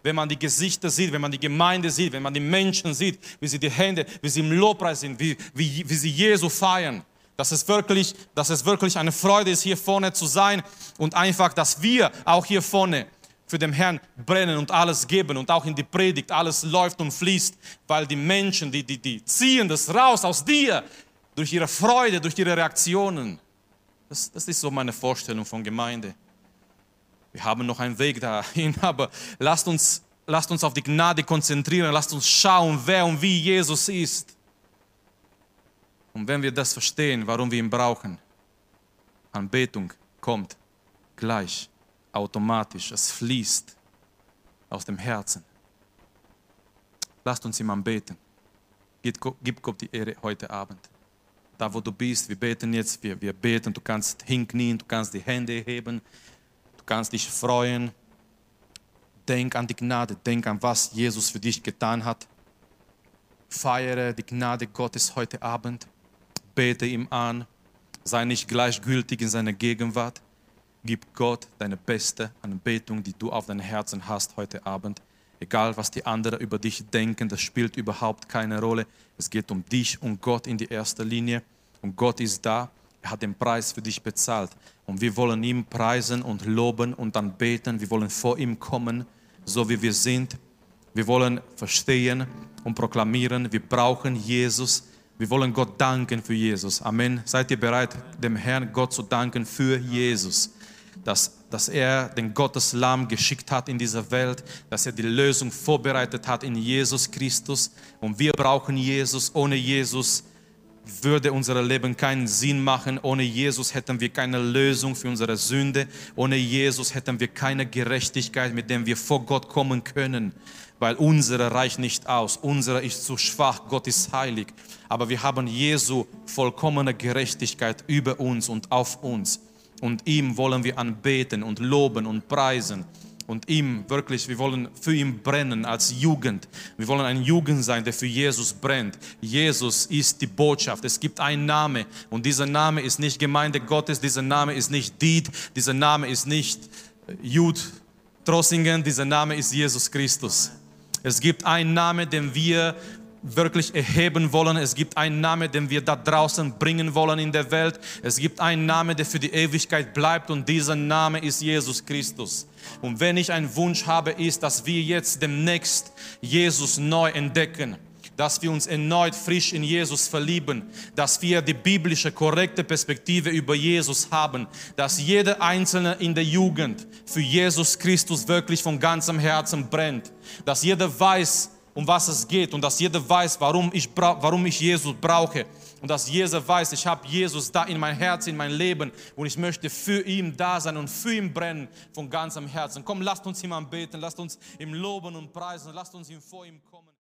wenn man die Gesichter sieht, wenn man die Gemeinde sieht, wenn man die Menschen sieht, wie sie die Hände, wie sie im Lobpreis sind, wie, wie, wie sie Jesu feiern. Dass es, wirklich, dass es wirklich eine Freude ist, hier vorne zu sein und einfach, dass wir auch hier vorne für den Herrn brennen und alles geben und auch in die Predigt alles läuft und fließt, weil die Menschen, die, die, die ziehen das raus aus dir durch ihre Freude, durch ihre Reaktionen. Das, das ist so meine Vorstellung von Gemeinde. Wir haben noch einen Weg dahin, aber lasst uns, lasst uns auf die Gnade konzentrieren, lasst uns schauen, wer und wie Jesus ist. Und wenn wir das verstehen, warum wir ihn brauchen, Anbetung kommt gleich, automatisch, es fließt aus dem Herzen. Lasst uns ihm anbeten. Gib Gott die Ehre heute Abend. Da, wo du bist, wir beten jetzt, wir, wir beten, du kannst hinknien, du kannst die Hände heben, kannst dich freuen. Denk an die Gnade, denk an, was Jesus für dich getan hat. Feiere die Gnade Gottes heute Abend. Bete ihm an. Sei nicht gleichgültig in seiner Gegenwart. Gib Gott deine beste Anbetung, die du auf deinem Herzen hast heute Abend. Egal, was die anderen über dich denken, das spielt überhaupt keine Rolle. Es geht um dich und Gott in die erste Linie. Und Gott ist da. Er hat den Preis für dich bezahlt. Und wir wollen ihm preisen und loben und dann beten. Wir wollen vor ihm kommen so wie wir sind. Wir wollen verstehen und proklamieren, wir brauchen Jesus. Wir wollen Gott danken für Jesus. Amen. Seid ihr bereit, dem Herrn Gott zu danken für Jesus? Dass, dass er den Gotteslamm geschickt hat in dieser Welt, dass er die Lösung vorbereitet hat in Jesus Christus. Und wir brauchen Jesus. Ohne Jesus würde unser Leben keinen Sinn machen. Ohne Jesus hätten wir keine Lösung für unsere Sünde. Ohne Jesus hätten wir keine Gerechtigkeit, mit der wir vor Gott kommen können. Weil unsere reicht nicht aus. Unsere ist zu schwach. Gott ist heilig. Aber wir haben Jesu vollkommene Gerechtigkeit über uns und auf uns. Und ihm wollen wir anbeten und loben und preisen und ihm wirklich, wir wollen für ihn brennen als Jugend. Wir wollen eine Jugend sein, der für Jesus brennt. Jesus ist die Botschaft. Es gibt einen Name und dieser Name ist nicht Gemeinde Gottes, dieser Name ist nicht Diet, dieser Name ist nicht Jud Trossingen, dieser Name ist Jesus Christus. Es gibt einen Namen, den wir wirklich erheben wollen. Es gibt einen Namen, den wir da draußen bringen wollen in der Welt. Es gibt einen Namen, der für die Ewigkeit bleibt und dieser Name ist Jesus Christus. Und wenn ich einen Wunsch habe, ist, dass wir jetzt demnächst Jesus neu entdecken dass wir uns erneut frisch in Jesus verlieben, dass wir die biblische, korrekte Perspektive über Jesus haben, dass jeder Einzelne in der Jugend für Jesus Christus wirklich von ganzem Herzen brennt, dass jeder weiß, um was es geht und dass jeder weiß, warum ich, warum ich Jesus brauche und dass jeder weiß, ich habe Jesus da in mein Herz, in mein Leben und ich möchte für ihn da sein und für ihn brennen von ganzem Herzen. Komm, lasst uns ihm anbeten, lasst uns ihm loben und preisen, lasst uns ihm vor ihm kommen.